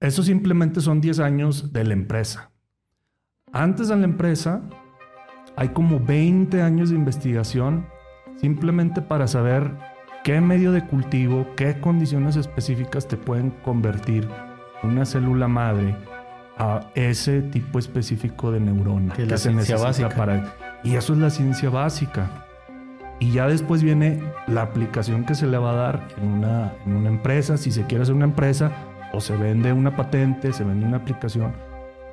Eso simplemente son 10 años de la empresa. Antes de la empresa hay como 20 años de investigación simplemente para saber qué medio de cultivo, qué condiciones específicas te pueden convertir una célula madre a ese tipo específico de neurona que, la se ciencia básica. para y eso es la ciencia básica. Y ya después viene la aplicación que se le va a dar en una, en una empresa, si se quiere hacer una empresa, o se vende una patente, se vende una aplicación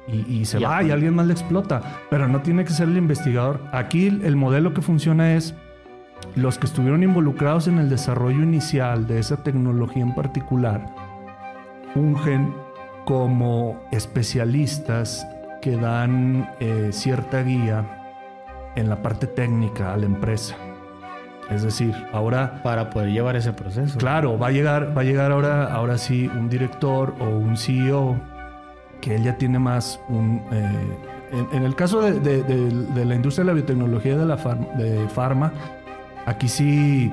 y, se va y alguien más le explota. Pero no tiene que ser el investigador. Aquí el modelo que funciona es los que estuvieron involucrados en el desarrollo inicial de esa tecnología en particular fungen como especialistas que dan eh, cierta guía en la parte técnica a la empresa. Es decir, ahora para poder llevar ese proceso. Claro, va a llegar, va a llegar ahora, ahora sí un director o un CEO que él ya tiene más un. Eh, en, el caso de, la industria de la biotecnología y de la de farma, aquí sí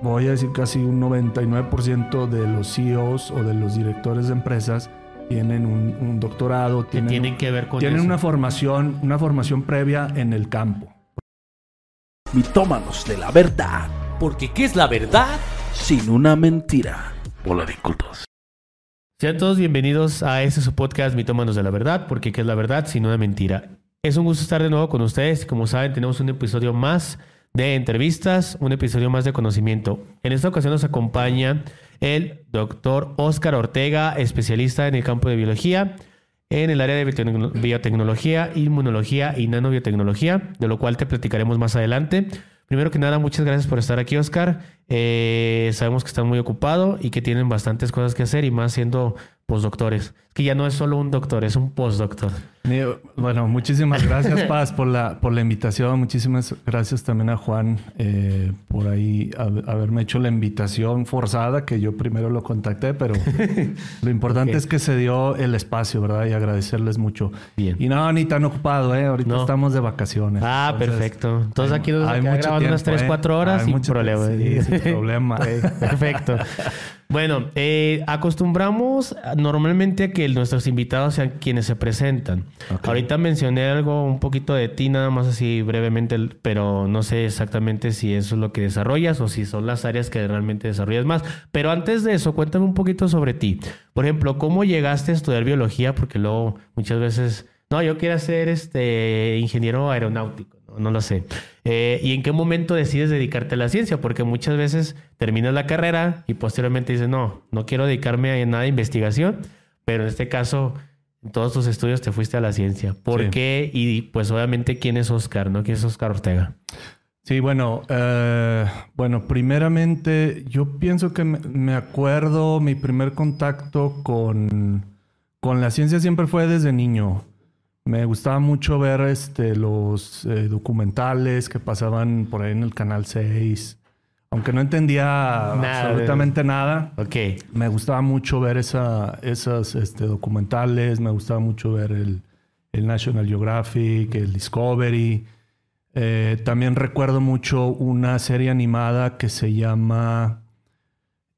voy a decir casi un 99% de los CEOs o de los directores de empresas tienen un, doctorado, tienen, tienen que ver con tienen una formación, una formación previa en el campo mitómanos de la verdad. Porque ¿qué es la verdad? Sin una mentira. Bola de incultos. Sean todos bienvenidos a este su podcast Mitómanos de la verdad. Porque ¿qué es la verdad? Sin una mentira. Es un gusto estar de nuevo con ustedes. Como saben, tenemos un episodio más de entrevistas, un episodio más de conocimiento. En esta ocasión nos acompaña el doctor Oscar Ortega, especialista en el campo de biología en el área de biotecnología, inmunología y nanobiotecnología, de lo cual te platicaremos más adelante. Primero que nada, muchas gracias por estar aquí, Oscar. Eh, sabemos que están muy ocupado y que tienen bastantes cosas que hacer y más siendo postdoctores. Es que ya no es solo un doctor, es un postdoctor. Bueno, muchísimas gracias, Paz, por la, por la invitación. Muchísimas gracias también a Juan eh, por ahí haberme hecho la invitación forzada, que yo primero lo contacté, pero lo importante es que se dio el espacio, ¿verdad? Y agradecerles mucho. Bien. Y no, ni tan ocupado, ¿eh? Ahorita estamos de vacaciones. Ah, perfecto. Entonces aquí nos grabando unas 3, 4 ¿eh? horas sin problema. Sí, sin problema. perfecto. Bueno, eh, acostumbramos normalmente a que nuestros invitados sean quienes se presentan. Ahorita mencioné algo un poquito de ti, nada más así brevemente, pero no sé exactamente si eso es lo que desarrollas o si son las áreas que realmente desarrollas más. Pero antes de eso, cuéntame un poquito sobre ti. Por ejemplo, ¿cómo llegaste a estudiar biología? Porque luego muchas veces, no, yo quiero ser este ingeniero aeronáutico no lo sé. Eh, ¿Y en qué momento decides dedicarte a la ciencia? Porque muchas veces terminas la carrera y posteriormente dices, no, no quiero dedicarme a nada de investigación, pero en este caso, en todos tus estudios te fuiste a la ciencia. ¿Por qué? Y pues obviamente, ¿quién es Oscar? ¿No? ¿Quién es Oscar Ortega? Sí, bueno, eh, bueno, primeramente yo pienso que me acuerdo mi primer contacto con, con la ciencia siempre fue desde niño. Me gustaba mucho ver este, los eh, documentales que pasaban por ahí en el Canal 6. Aunque no entendía absolutamente nada. Ok. Me gustaba mucho ver esa, esos este, documentales. Me gustaba mucho ver el, National Geographic, el Discovery. Eh, también recuerdo mucho una serie animada que se llama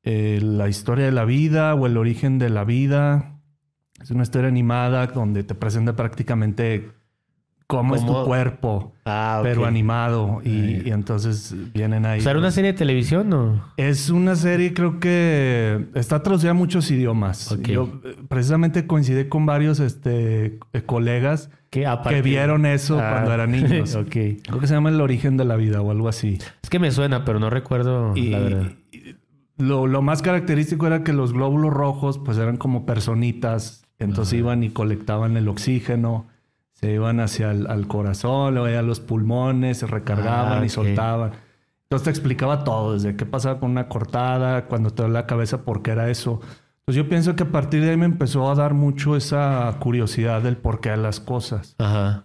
eh, La historia de la vida o El origen de la vida es una historia animada donde te presenta prácticamente cómo, es tu cuerpo, ah, pero animado. Y, entonces vienen ahí. ¿Es una serie de televisión o? Es una serie, creo que está traducida a muchos idiomas. Yo precisamente coincidí con varios este, colegas que vieron eso ah, cuando eran niños. Creo que se llama El origen de la vida o algo así. Es que me suena, pero no recuerdo la verdad. lo, lo, más característico era que los glóbulos rojos pues eran como personitas entonces iban y colectaban el oxígeno, se iban hacia el al corazón, luego a los pulmones, se recargaban ah, y soltaban. Entonces te explicaba todo, desde qué pasaba con una cortada, cuando te da la cabeza, por qué era eso. Entonces yo pienso que a partir de ahí me empezó a dar mucho esa curiosidad del porqué de las cosas. Ajá.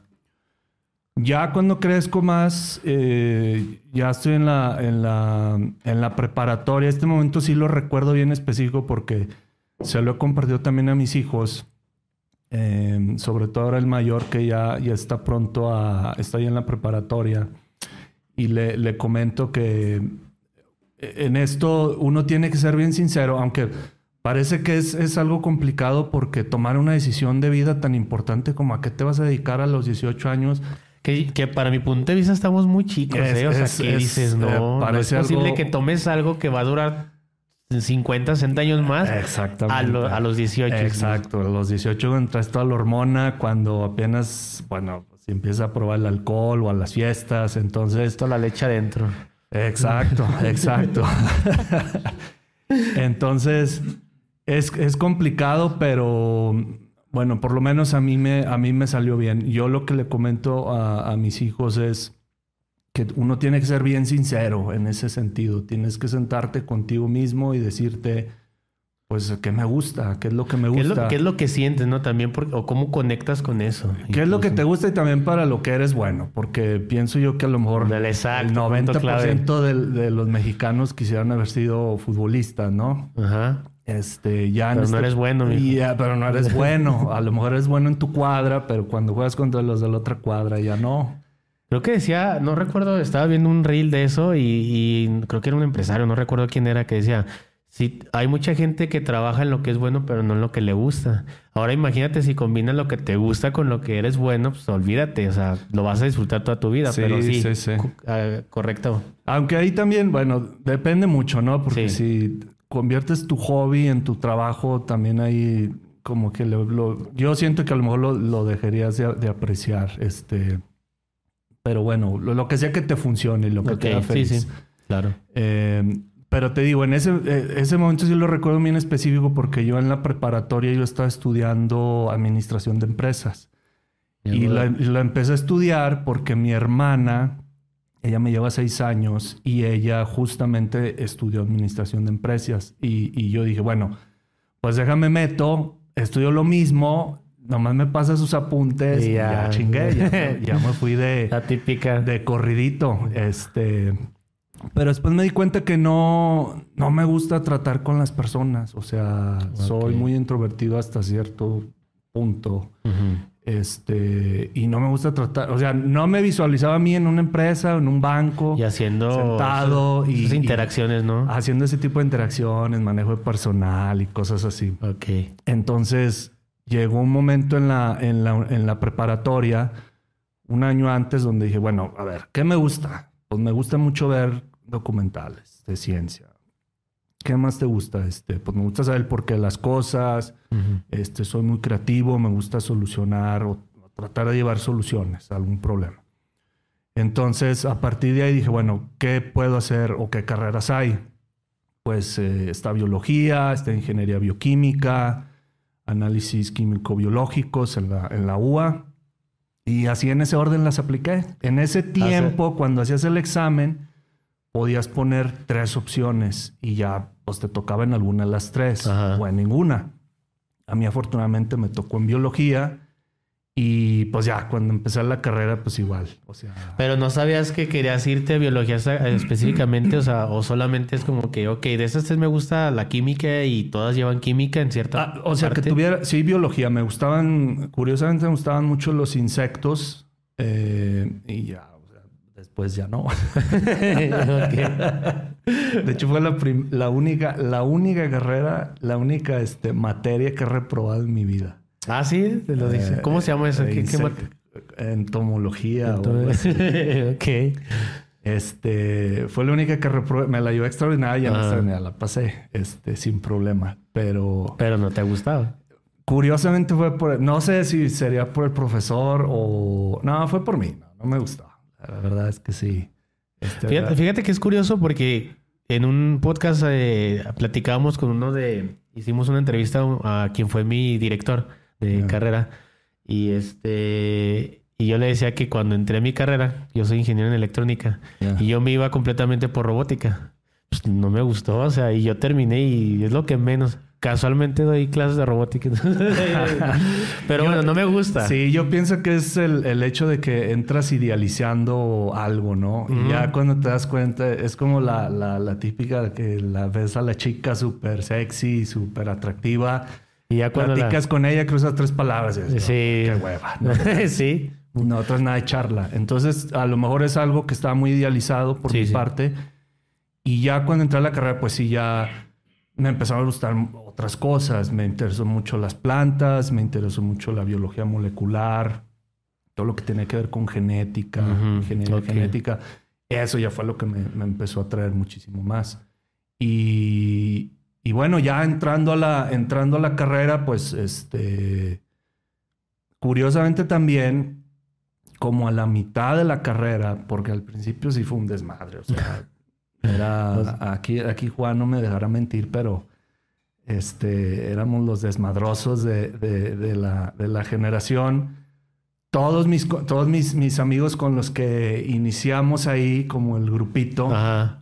Ya cuando crezco más, eh, ya estoy en la, en, la, en la preparatoria. Este momento sí lo recuerdo bien específico porque se lo he compartido también a mis hijos. Em, sobre todo ahora el mayor que ya, ya está pronto a... Está ahí en la preparatoria. Y le, le comento que en esto uno tiene que ser bien sincero, aunque parece que es, es algo complicado porque tomar una decisión de vida tan importante como a qué te vas a dedicar a los 18 años. Que, que para mi punto de vista estamos muy chicos, Es- ¿eh? O sea, es- que es, dices, eh, no, no es posible algo- que tomes algo que va a durar 50, 60 años más Exactamente. a, lo- a los 18. Exacto, a los 18 entras toda la hormona cuando apenas, bueno, se empieza a probar el alcohol o a las fiestas, entonces... Toda la leche adentro. Exacto, exacto. entonces, es, es complicado, pero bueno, por lo menos a mí, me, a mí me salió bien. Yo lo que le comento a, a mis hijos es que uno tiene que ser bien sincero en ese sentido. Tienes que sentarte contigo mismo y decirte, pues, qué me gusta, qué es lo que me ¿Qué es, gusta. lo, qué es lo que sientes, no? También, por- o cómo conectas con eso. ¿Qué es lo que te Incluso. gusta y también para lo que eres bueno? Porque pienso yo que a lo mejor Del exacto, el punto clave. 90% del- de, los mexicanos quisieran haber sido futbolistas, ¿no? Ajá. Este, ya Pero no este- eres bueno, mijo. Y ya, pero no eres bueno. A lo mejor eres bueno en tu cuadra, pero cuando juegas contra los de la otra cuadra ya no. Creo que decía, no recuerdo, estaba viendo un reel de eso y, y creo que era un empresario, no recuerdo quién era, que decía, sí, hay mucha gente que trabaja en lo que es bueno, pero no en lo que le gusta. Ahora imagínate si combinas lo que te gusta con lo que eres bueno, pues olvídate, o sea, lo vas a disfrutar toda tu vida, Sí, pero sí, sí, ah, correcto. Aunque ahí también, bueno, depende mucho, ¿no? Porque si conviertes tu hobby en tu trabajo, también ahí como que lo, lo- yo siento que a lo mejor lo, lo dejarías de, de apreciar, este, pero bueno, lo, lo que sea que te funcione y lo que te haga feliz. sí, claro. Eh, pero te digo, en ese, eh, ese momento sí lo recuerdo bien específico porque yo en la preparatoria yo estaba estudiando administración de empresas. Y la, la empecé a estudiar porque mi hermana, ella me lleva seis años y ella justamente estudió administración de empresas. Y, y yo dije, bueno, pues déjame meto, estudio lo mismo, nomás me pasa sus apuntes Y y ya, ya. chingué, ya, ya me fui de, La típica. de corridito. Este, pero después me di cuenta que no, no me gusta tratar con las personas. O sea, soy muy introvertido hasta cierto punto. Este, y no me gusta tratar, o sea, no me visualizaba a mí en una empresa, en un banco, Y haciendo sentado y, esas y interacciones, ¿no? haciendo ese tipo de interacciones, manejo de personal y cosas así. Ok. Entonces, llegó un momento en la, en la, en la preparatoria, un año antes, donde dije, bueno, a ver, ¿qué me gusta? Pues me gusta mucho ver documentales de ciencia. ¿Qué más te gusta? Este, pues me gusta saber el porqué de las cosas. Ujú. Este, soy muy creativo, me gusta solucionar o, o tratar de llevar soluciones a algún problema. Entonces, a partir de ahí dije, bueno, ¿qué puedo hacer o qué carreras hay? Pues eh, está biología, está ingeniería bioquímica, análisis químico-biológicos en la, en la UA. Y así en ese orden las apliqué. En ese tiempo, cuando hacías el examen, podías poner tres opciones y ya pues te tocaba en alguna de las tres Ajá. o en ninguna. A mí afortunadamente me tocó en biología y pues ya cuando empecé la carrera pues igual, o sea, Pero no sabías que querías irte a biología específicamente, o sea, o solamente es como que, ok, de estas tres me gusta la química y todas llevan química en cierta Ah, o sea que tuviera, sí, biología, me gustaban, curiosamente me gustaban mucho los insectos eh, y ya, o sea, después ya no. De hecho fue la, la única, la única carrera, la única este, materia que he reprobado en mi vida. Ah, sí, te lo dice. Eh, ¿Cómo se llama eso? eh, ¿Qué, qué insect- mate- Entomología. o así. ok. Este, fue la única que reprobé. Me la llevé extraordinaria y en la Ah. extraordinaria la pasé, este, sin problema. Pero Pero no te gustaba. curiosamente fue por, no sé si sería por el profesor o, no, fue por mí. No, no me gustó. La verdad es que sí. Este, Fíjate, fíjate que es curioso porque en un podcast eh, platicábamos con uno de... Hicimos una entrevista a quien fue mi director de Ya. carrera. Y este... Y yo le decía que cuando entré a mi carrera, yo soy ingeniero en electrónica, Ya. y yo me iba completamente por robótica. Pues no me gustó, o sea, y yo terminé y es lo que menos. Casualmente doy clases de robótica. Pero bueno, no me gusta. Sí, yo pienso que es el, el hecho de que entras idealizando algo, ¿no? Y ya cuando te das cuenta, es como la, la, la típica que la ves a la chica súper sexy, súper atractiva. Y ya cuando la- Platicas con ella, cruzas tres palabras. y dices, Sí. "No, Qué hueva. ¿no? sí. No traes nada de charla. Entonces, a lo mejor es algo que estaba muy idealizado por Sí, mi sí. parte. Y ya cuando entré a la carrera, pues sí, ya me empezaron a gustar otras cosas. Me interesó mucho las plantas, me interesó mucho la biología molecular, todo lo que tiene que ver con genética, Ujú, ingeniería ok. genética. Eso ya fue lo que me, me empezó a atraer muchísimo más. Y, y bueno, ya entrando a la, entrando a la carrera, pues este, curiosamente también, como a la mitad de la carrera, porque al principio sí fue un desmadre, o sea, era, aquí, aquí Juan no me dejará mentir, pero este, éramos los desmadrosos de, de- de la, de la generación. Todos, mis, todos mis, mis amigos con los que iniciamos ahí, como el grupito, Ajá.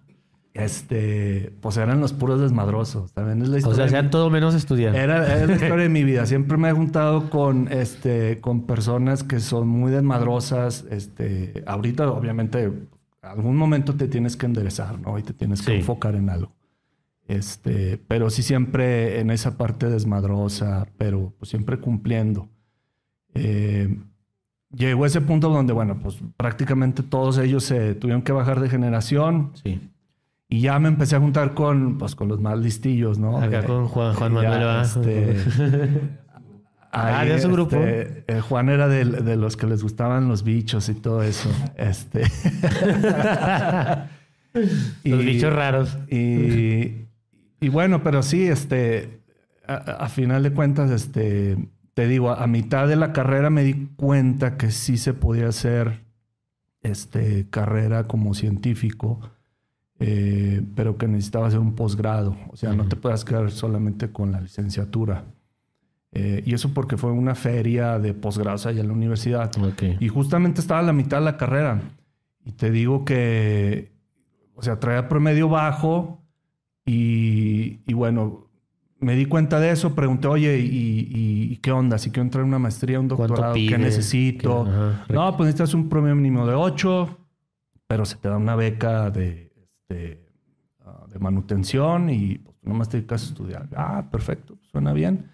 Este, pues eran los puros desmadrosos. También es la O historia. sea, de sean mi- todo menos estudiar. era, era la historia de mi vida. Siempre me he juntado con, este, con personas que son muy desmadrosas. Este, ahorita, obviamente, algún momento te tienes que enderezar, ¿no? Y te tienes que Sí. enfocar en algo. Este, pero sí siempre en esa parte desmadrosa, pero pues siempre cumpliendo. Eh, llegó ese punto donde, bueno, pues prácticamente todos ellos se tuvieron que bajar de generación. Sí. Y ya me empecé a juntar con, pues, con los más listillos, ¿no? Acá De- con Juan, Juan ya, Manuel va. este, Ah, ahí, de su grupo. este, eh, Juan era de, de los que les gustaban los bichos y todo eso. Este. Los bichos raros. Y, y bueno, pero sí, este, a, a final de cuentas, este, te digo, a, a mitad de la carrera me di cuenta que sí se podía hacer este, carrera como científico, eh, pero que necesitaba hacer un posgrado. O sea, no Ujú. te puedas quedar solamente con la licenciatura. Eh, y eso porque fue una feria de posgrados allá en la universidad. Ok. Y justamente estaba a la mitad de la carrera. Y te digo que, o sea, traía promedio bajo y, y bueno, me di cuenta de eso, pregunté, oye, ¿y, y- y qué onda? Si quiero entrar en una maestría, un ¿Cuánto doctorado, ¿qué necesito? ¿Qué-. No, pues necesitas un promedio mínimo de 8, pero se te da una beca de, este, ah, de manutención y pues nomás te dedicas a estudiar. Ah, perfecto, suena bien.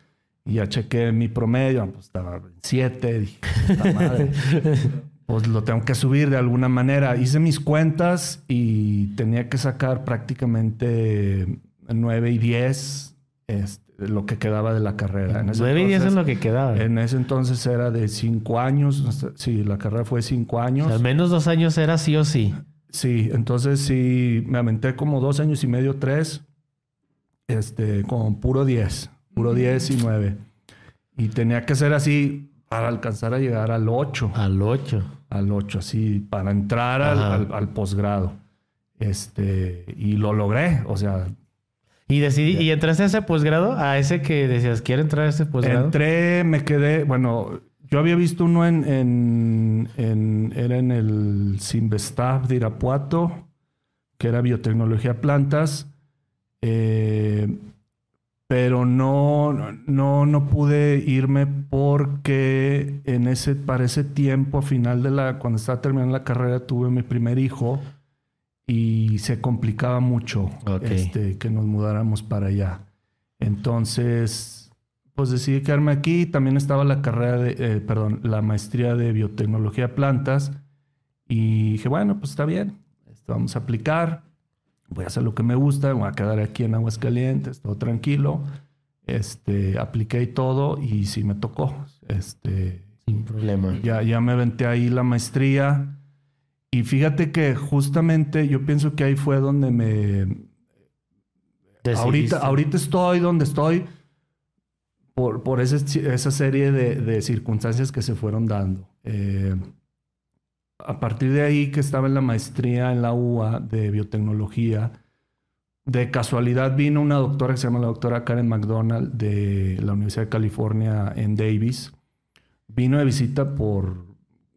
Y ya chequé mi promedio, ah, pues estaba en 7, dije, "Puta madre, pues lo tengo que subir de alguna manera. Hice mis cuentas y tenía que sacar prácticamente 9 y 10, este, lo que quedaba de la carrera. En ese 9 y 10 es lo que quedaba. en ese entonces era de cinco años. hasta- Sí, la carrera fue cinco O años. sea, al menos dos años era sí o sí. Sí, entonces sí, me aventé como dos años y medio, tres, este, con puro 10, puro 10 y 9. Y tenía que ser así para alcanzar a llegar al 8, Al 8. al 8, así, para entrar al, Ajá. al- al posgrado. Este, y lo logré, o sea, ¿Y, decidí, ¿Y entraste a ese posgrado? ¿A ese que decías, quiero entrar a ese posgrado? Entré, me quedé, bueno, yo había visto uno en, en, en- era en el Simvestab de Irapuato, que era biotecnología plantas, eh, pero no, no, no pude irme porque en ese, para ese tiempo, a final de la, cuando estaba terminando la carrera, tuve mi primer hijo y se complicaba mucho este, que nos mudáramos para allá. Entonces, pues decidí quedarme aquí. También estaba la carrera de, eh, perdón, la maestría de biotecnología de plantas. Y dije, bueno, pues está bien. Esto vamos a aplicar. Voy a hacer lo que me gusta. Me voy a quedar aquí en Aguascalientes, todo tranquilo. Este, apliqué y todo y sí me tocó. Este, Sin problema. ya, ya me aventé ahí la maestría. Y fíjate que justamente yo pienso que ahí fue donde me, Decidiste. Ahorita, ahorita estoy donde estoy por, por ese- esa serie de, de circunstancias que se fueron dando. Eh, a partir de ahí que estaba en la maestría en la UA de biotecnología, de casualidad vino una doctora que se llama la doctora Karen McDonald de la Universidad de California en Davis. Vino de visita por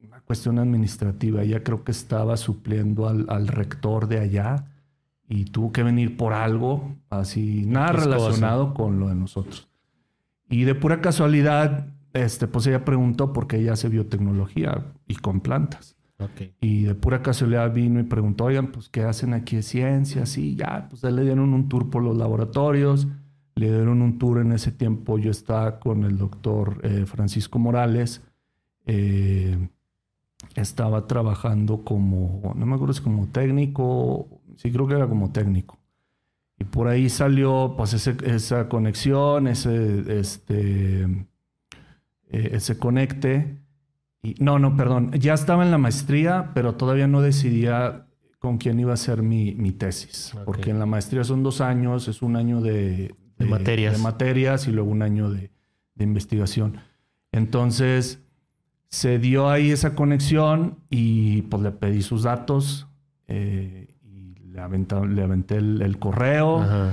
una cuestión administrativa. Ella creo que estaba supliendo al, al rector de allá y tuvo que venir por algo así, nada relacionado con lo de nosotros. Y de pura casualidad, este, pues ella preguntó por qué ella hace biotecnología y con plantas. Y de pura casualidad vino y preguntó, oigan, pues, ¿qué hacen aquí de ciencia? Sí, ya, pues, le dieron un tour por los laboratorios, le dieron un tour en ese tiempo, yo estaba con el doctor eh, Francisco Morales, eh, estaba trabajando como, no me acuerdo si como técnico, sí creo que era como técnico. Y por ahí salió pues ese- esa conexión, ese, este, eh, ese conecte. Y, no, no, perdón. Ya estaba en la maestría, pero todavía no decidía con quién iba a ser mi, mi tesis. Ok. Porque en la maestría son dos años, es un año de, De materias. de materias y luego un año de, de investigación. Entonces se dio ahí esa conexión y pues le pedí sus datos eh, le, le aventé el, el correo. Ajá.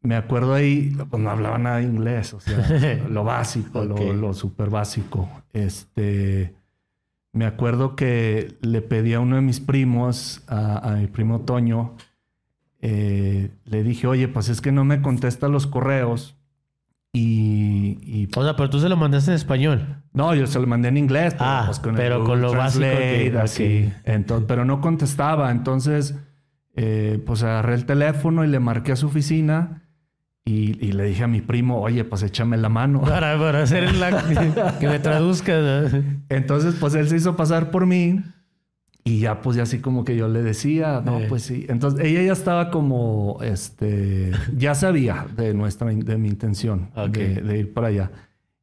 Me acuerdo ahí, pues no hablaba nada de inglés, o sea, lo básico, lo, lo súper básico. Este, me acuerdo que le pedí a uno de mis primos, a, a mi primo Toño, eh, le dije, oye, pues es que no me contesta los correos y, y O sea, pero tú se lo mandaste en español. no, yo se lo mandé en inglés, pero, Ah, pues, con el pero con lo básico que- así. Entonces, pero no contestaba. Entonces, eh, pues agarré el teléfono y le marqué a su oficina y, y le dije a mi primo, oye, pues échame la mano. Para, para hacer la... que me traduzca. Entonces, pues él se hizo pasar por mí y ya, pues ya así como que yo le decía, no, Eh. pues sí. Entonces, ella ya estaba como, este, ya sabía de nuestra, de mi intención Ok. de, de ir para allá.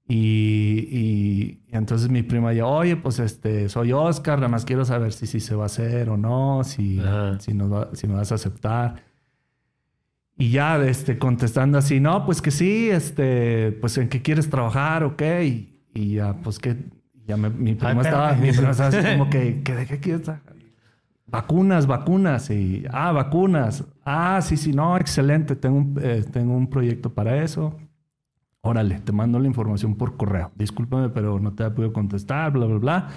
Y, y- y entonces mi prima ya, oye, pues este, soy Oscar, nada más quiero saber si, si se va a hacer o no, si, si, nos va- si me vas a aceptar. Y ya, este, contestando así, no, pues que sí, este, pues en qué quieres trabajar, ok. Y, y ya, pues que, ya me- mi prima estaba, espérame. mi prima estaba así como que, ¿que ¿de qué quieres trabajar? Vacunas, vacunas. Y, ah, vacunas. Ah, sí, sí, no, excelente. Tengo un, eh, tengo un proyecto para eso. Órale, te mando la información por correo. Discúlpame, pero no te he podido contestar, bla, bla, bla.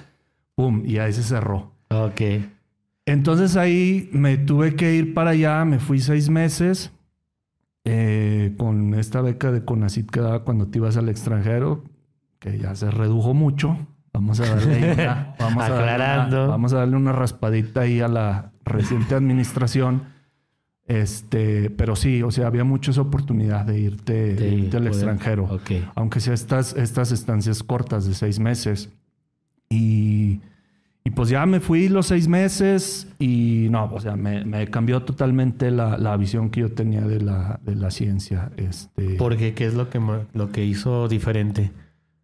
Pum, y ahí se cerró. Ok. Entonces ahí me tuve que ir para allá, me fui seis meses eh, con esta beca de CONACYT que daba cuando te ibas al extranjero, que ya se redujo mucho. Vamos a darle una- vamos a darle una- Aclarando. vamos a darle una raspadita ahí a la reciente administración. Este, pero sí, o sea, había mucho esa oportunidad de irte, de De irte al poder- extranjero Ok. aunque sea estas, estas estancias cortas de seis meses. Y, y pues ya me fui los seis meses y no, o sea, me, me cambió totalmente la, la visión que yo tenía de la, de la ciencia. Este, Porque, ¿qué es lo que, lo que hizo diferente?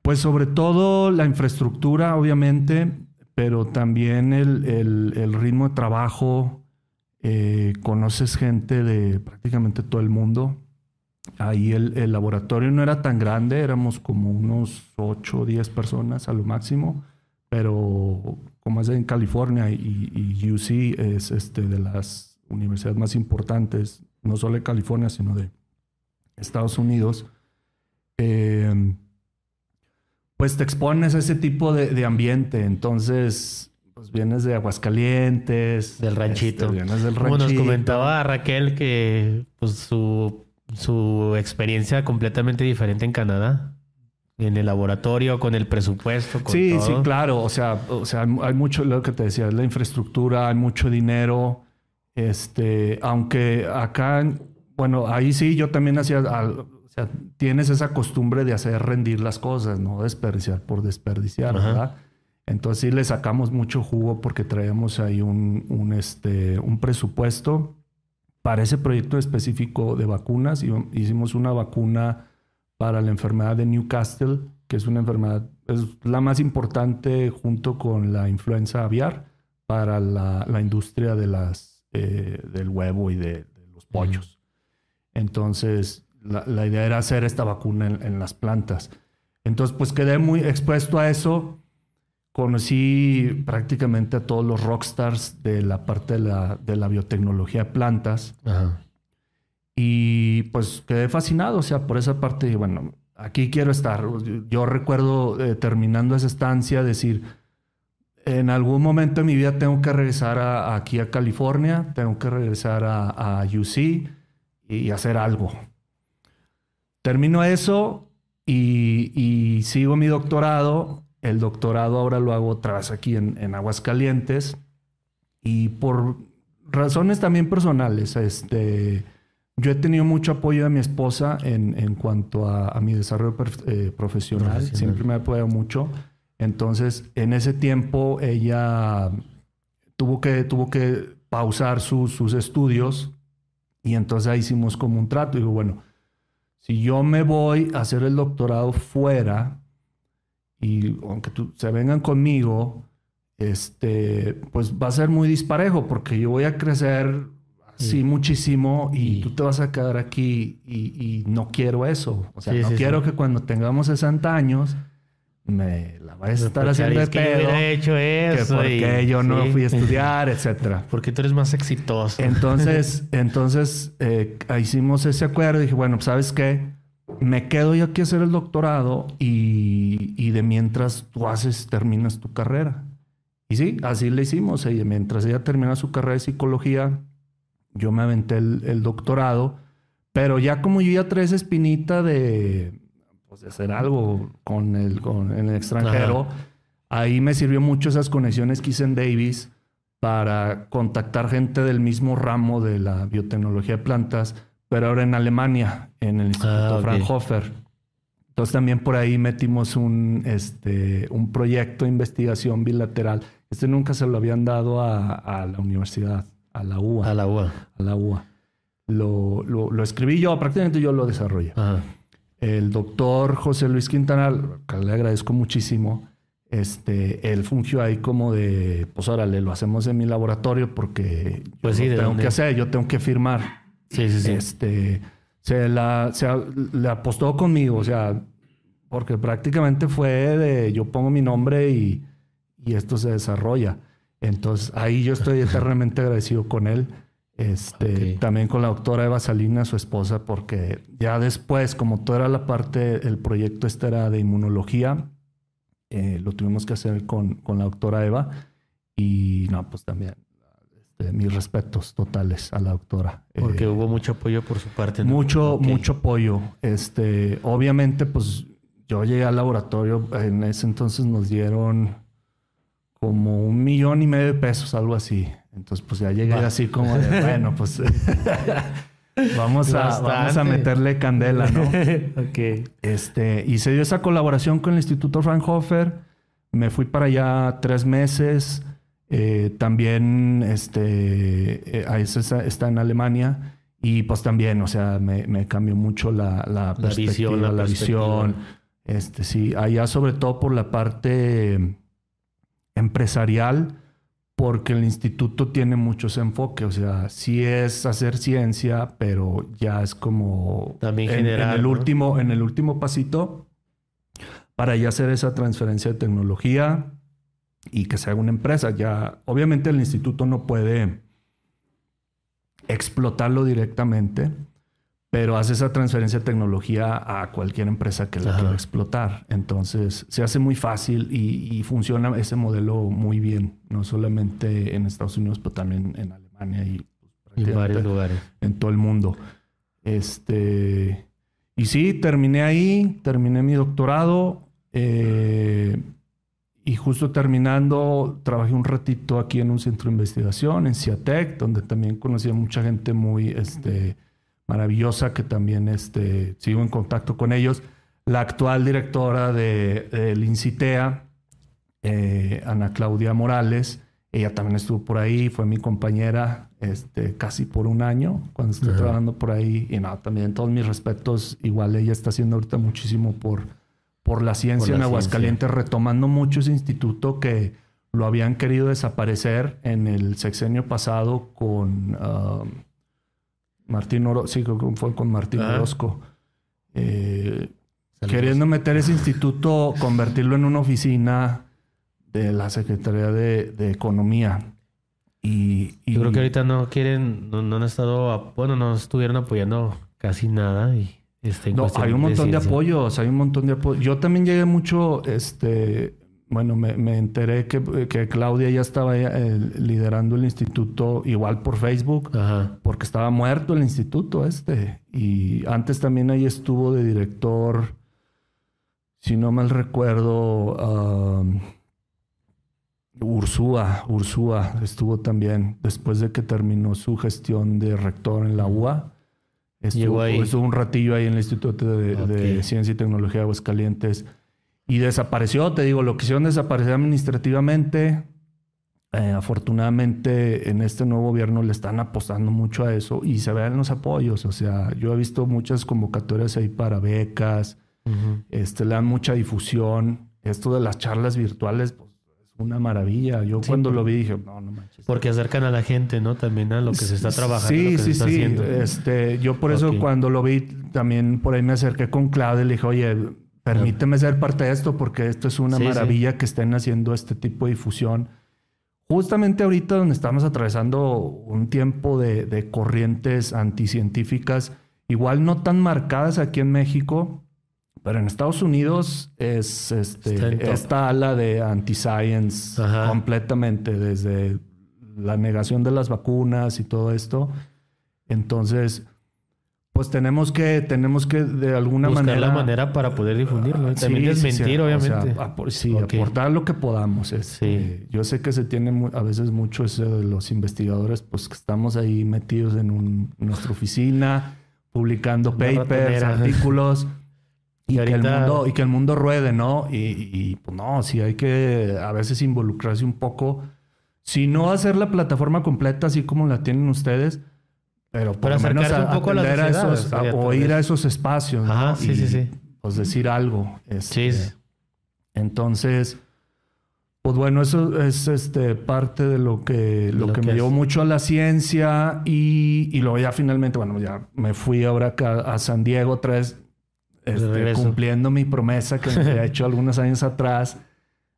pues sobre todo la infraestructura, obviamente, pero también el, el- el ritmo de trabajo. Eh, conoces gente de prácticamente todo el mundo. Ahí el, laboratorio no era tan grande, éramos como unos 8 o 10 personas a lo máximo, pero como es en California y, y UC es este, de las universidades más importantes, no solo de California, sino de Estados Unidos, eh, pues te expones a ese tipo de, de ambiente. Entonces, pues vienes de Aguascalientes, Del ranchito. este, vienes del Como nos comentaba Raquel que pues, su, su experiencia completamente diferente en Canadá. En el laboratorio, con el presupuesto, con Sí, todo. sí, claro. O sea, o sea, hay mucho, lo que te decía, es la infraestructura, hay mucho dinero. Este, aunque acá, bueno, ahí sí yo también hacía, al- o sea, tienes esa costumbre de hacer rendir las cosas, no desperdiciar por desperdiciar, Ajá. ¿verdad? Entonces sí le sacamos mucho jugo porque traíamos ahí un, un, este, un presupuesto para ese proyecto específico de vacunas. Hicimos una vacuna para la enfermedad de Newcastle, que es una enfermedad, es la más importante junto con la influenza aviar para la, la industria de las, eh, del huevo y de, de los pollos. Entonces, la, la idea era hacer esta vacuna en, en las plantas. Entonces, pues quedé muy expuesto a eso. Conocí prácticamente a todos los rockstars de la parte de la, de la biotecnología de plantas. Ajá. Y pues quedé fascinado, o sea, por esa parte, y bueno, aquí quiero estar. Yo recuerdo eh, terminando esa estancia decir, en algún momento de mi vida tengo que regresar a- aquí a California, tengo que regresar a, a UC y hacer algo. Termino eso y, y sigo mi doctorado. El doctorado ahora lo hago vez aquí en, en Aguascalientes y por razones también personales, este... Yo he tenido mucho apoyo de mi esposa en, en cuanto a, a mi desarrollo per- eh, profesional. Profesional. Siempre me ha apoyado mucho. Entonces, en ese tiempo, ella tuvo que, tuvo que pausar sus- sus estudios Y entonces ahí hicimos como un trato. Digo, bueno, si yo me voy a hacer el doctorado fuera y aunque tú, se vengan conmigo, este, pues va a ser muy disparejo porque yo voy a crecer así Sí. muchísimo y, Y- tú te vas a quedar aquí y, y no quiero eso. O sea, Sí, no sí, quiero que cuando tengamos 60 años me la vayas a estar Porque haciendo de es que yo pedo. hecho Que eso. porque y- yo no fui a estudiar, etcétera. Porque tú eres más exitoso. Entonces, entonces eh, hicimos ese acuerdo y dije, bueno, pues, ¿sabes qué? Me quedo yo aquí a hacer el doctorado y de mientras tú haces, terminas tu carrera. Y sí, así le hicimos. Ella, mientras ella termina su carrera de psicología, yo me aventé el, el doctorado, pero ya como yo ya traes espinita de, pues, de hacer algo con el, con, en el extranjero, ahí me sirvió mucho esas conexiones que hice en Davis para contactar gente del mismo ramo de la biotecnología de plantas, pero ahora en Alemania, en el Instituto Ah. Fraunhofer. Entonces también por ahí metimos un, este, un proyecto de investigación bilateral. Este nunca se lo habían dado a, a la universidad, a la UA. A la UA. a la UA. Lo, lo- lo escribí yo, prácticamente yo lo desarrollé. Ajá. El doctor José Luis Quintana, que le agradezco muchísimo, este, él fungió ahí como de, pues órale, lo hacemos en mi laboratorio porque yo Pues sí, lo ¿de tengo dónde? que hacer, yo tengo que firmar. Sí, sí, sí. Este, se la, se le apostó conmigo, o sea, porque prácticamente fue de yo pongo mi nombre y, y esto se desarrolla. Entonces ahí yo estoy eternamente agradecido con él. Este, Ok. También con la doctora Eva Salinas, su esposa, porque ya después, como toda era la parte, el proyecto este era de inmunología, eh, lo tuvimos que hacer con, con la doctora Eva. Y no, pues también este, mis respetos totales a la doctora. Porque Eh, hubo mucho apoyo por su parte. ¿no? mucho, mucho apoyo. Este, obviamente, pues yo llegué al laboratorio, en ese entonces nos dieron como un millón y medio de pesos, algo así. Entonces, pues ya llegué Va. así como de, bueno, pues vamos, a, vamos a meterle candela, ¿no? ok. Este, y se dio esa colaboración con el Instituto Fraunhofer. Me fui para allá tres meses. Eh, también este, eh, está, está en Alemania. Y pues también, o sea, me, me cambió mucho la, la, La visión, perspectiva, la la perspectiva. visión. Este, sí, allá sobre todo por la parte empresarial, porque el instituto tiene muchos enfoques. O sea, sí es hacer ciencia, pero ya es como También en- generar, en el ¿no? último, en el último pasito para ya hacer esa transferencia de tecnología y que se haga una empresa. Ya, obviamente el instituto no puede explotarlo directamente, pero hace esa transferencia de tecnología a cualquier empresa que la Ajá. quiera explotar. Entonces, se hace muy fácil y, y funciona ese modelo muy bien, no solamente en Estados Unidos, pero también en Alemania y pues, En varios prácticamente lugares. en todo el mundo. Este, y sí, terminé ahí, terminé mi doctorado eh, y justo terminando trabajé un ratito aquí en un centro de investigación, en CIATEC, donde también conocí a mucha gente muy este, maravillosa que también este, sigo en contacto con ellos. La actual directora de, del INCITEA, eh, Ana Claudia Morales, ella también estuvo por ahí, fue mi compañera este, casi por un año cuando estuve Ajá. trabajando por ahí. Y no, también todos mis respetos, igual ella está haciendo ahorita muchísimo por, por la ciencia Por la en Aguascalientes, retomando mucho ese instituto que lo habían querido desaparecer en el sexenio pasado con um, Martín Orozco, sí, creo que fue con Martín Ajá. Orozco. Eh, queriendo meter ese instituto, convertirlo en una oficina de la Secretaría de, de Economía. Y, y- Yo creo que ahorita no quieren, no, no han estado, bueno, no estuvieron apoyando casi nada y este, No, hay un montón de, ciencia. apoyos, hay un montón de apoyos. Yo también llegué mucho, este, bueno, me, me enteré que, que Claudia ya estaba eh, liderando el instituto igual por Facebook, Ajá. porque estaba muerto el instituto este. Y antes también ahí estuvo de director, si no mal recuerdo, um, Ursúa, Ursúa estuvo también después de que terminó su gestión de rector en la UA. Estuvo, ahí. estuvo un ratillo ahí en el Instituto de, de Ok. Ciencia y Tecnología de Aguascalientes y desapareció. Te digo, lo quisieron desaparecer administrativamente. Eh, afortunadamente en este nuevo gobierno le están apostando mucho a eso y se ven los apoyos. O sea, yo he visto muchas convocatorias ahí para becas, este, le dan mucha difusión. Esto de las charlas virtuales, es una maravilla. Yo cuando lo vi dije, no, no manches. Porque acercan a la gente, ¿no? También a lo que se está trabajando. Sí, lo que sí, se está sí. haciendo. Este, yo por eso cuando lo vi también por ahí me acerqué con Claudia y le dije, oye, permíteme ser parte de esto porque esto es una Sí, sí. maravilla que estén haciendo este tipo de difusión. Justamente ahorita donde estamos atravesando un tiempo de, de corrientes anticientíficas, igual no tan marcadas aquí en México, pero en Estados Unidos es este, esta ala de anti-science completamente, desde la negación de las vacunas y todo esto. Entonces, pues tenemos que, tenemos que de alguna Buscar manera. la manera para poder difundirlo. También Sí, sí, desmentir, sí. O obviamente. sea, apor- sí, Ok. aportar lo que podamos. este, Sí. Yo sé que se tiene a veces mucho ese de los investigadores, pues que estamos ahí metidos en, un- en nuestra oficina, publicando papers, ratonera. artículos. Y, Y que el mundo, y que el mundo ruede, ¿no? Y, y, pues no, sí hay que a veces involucrarse un poco. Si no hacer la plataforma completa así como la tienen ustedes, pero por Pero lo menos acercarse un poco a la sociedad, esos, a- o ir a esos espacios, ¿no? Ajá, sí, Y, sí, sí. Pues decir algo. este, Sí. entonces, pues bueno, eso es este parte de lo que, lo Lo que, que me es. llevó mucho a la ciencia y, y luego ya finalmente, bueno, ya me fui ahora acá a San Diego otra vez, este, cumpliendo mi promesa que me había hecho algunos años atrás